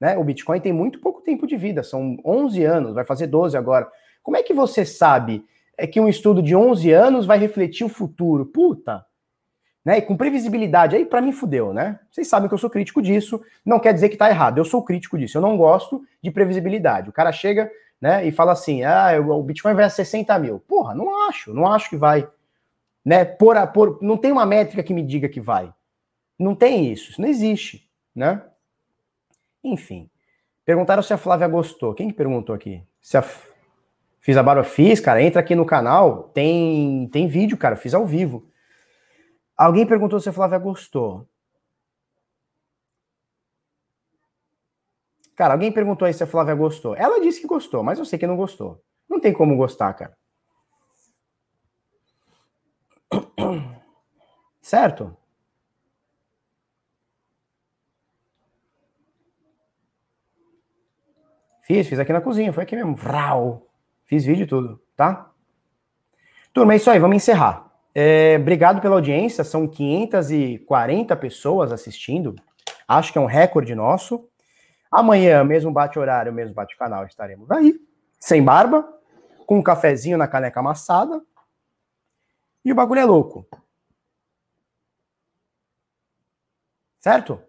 Né? O Bitcoin tem muito pouco tempo de vida, são 11 anos, vai fazer 12 agora. Como é que você sabe é que um estudo de 11 anos vai refletir o futuro? Puta, né? E com previsibilidade, aí para mim fudeu, né? Vocês sabem que eu sou crítico disso, não quer dizer que tá errado, eu sou crítico disso, eu não gosto de previsibilidade. O cara chega, né, e fala assim, ah, o Bitcoin vai a 60 mil. Porra, não acho, não acho que vai. Né, por, por, não tem uma métrica que me diga que vai. Não tem isso, isso não existe, né? Enfim. Perguntaram se a Flávia gostou. Quem que perguntou aqui? Se a... Fiz a barba, fiz, cara. Entra aqui no canal, tem tem vídeo, cara. Fiz ao vivo. Alguém perguntou se a Flávia gostou. Cara, alguém perguntou aí se a Flávia gostou. Ela disse que gostou, mas eu sei que não gostou. Não tem como gostar, cara. Certo? Fiz, fiz aqui na cozinha, foi aqui mesmo. Vrau. Fiz vídeo e tudo, tá? Turma, é isso aí, vamos encerrar. É, obrigado pela audiência, são 540 pessoas assistindo. Acho que é um recorde nosso. Amanhã, mesmo bate-horário, mesmo bate-canal, estaremos aí, sem barba, com um cafezinho na caneca amassada. E o bagulho é louco. Certo?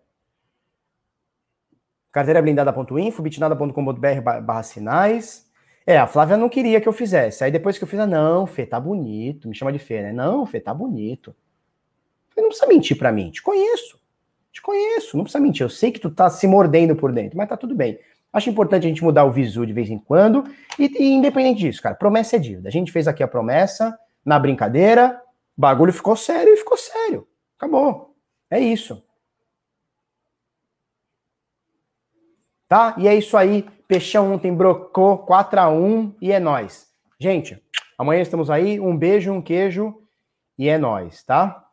Carteira blindada.info, bitnada.com.br barra sinais. É, a Flávia não queria que eu fizesse. Aí depois que eu fiz, ah, não, Fê, tá bonito. Me chama de Fê, né? Não, Fê, tá bonito. Não precisa mentir para mim. Te conheço. Te conheço. Não precisa mentir. Eu sei que tu tá se mordendo por dentro, mas tá tudo bem. Acho importante a gente mudar o visu de vez em quando. E, e independente disso, cara, promessa é dívida. A gente fez aqui a promessa, na brincadeira, o bagulho ficou sério e ficou sério. Acabou. É isso. Tá? E é isso aí. Peixão ontem brocou 4 a 1 e é nós. Gente, amanhã estamos aí. Um beijo, um queijo e é nós, tá?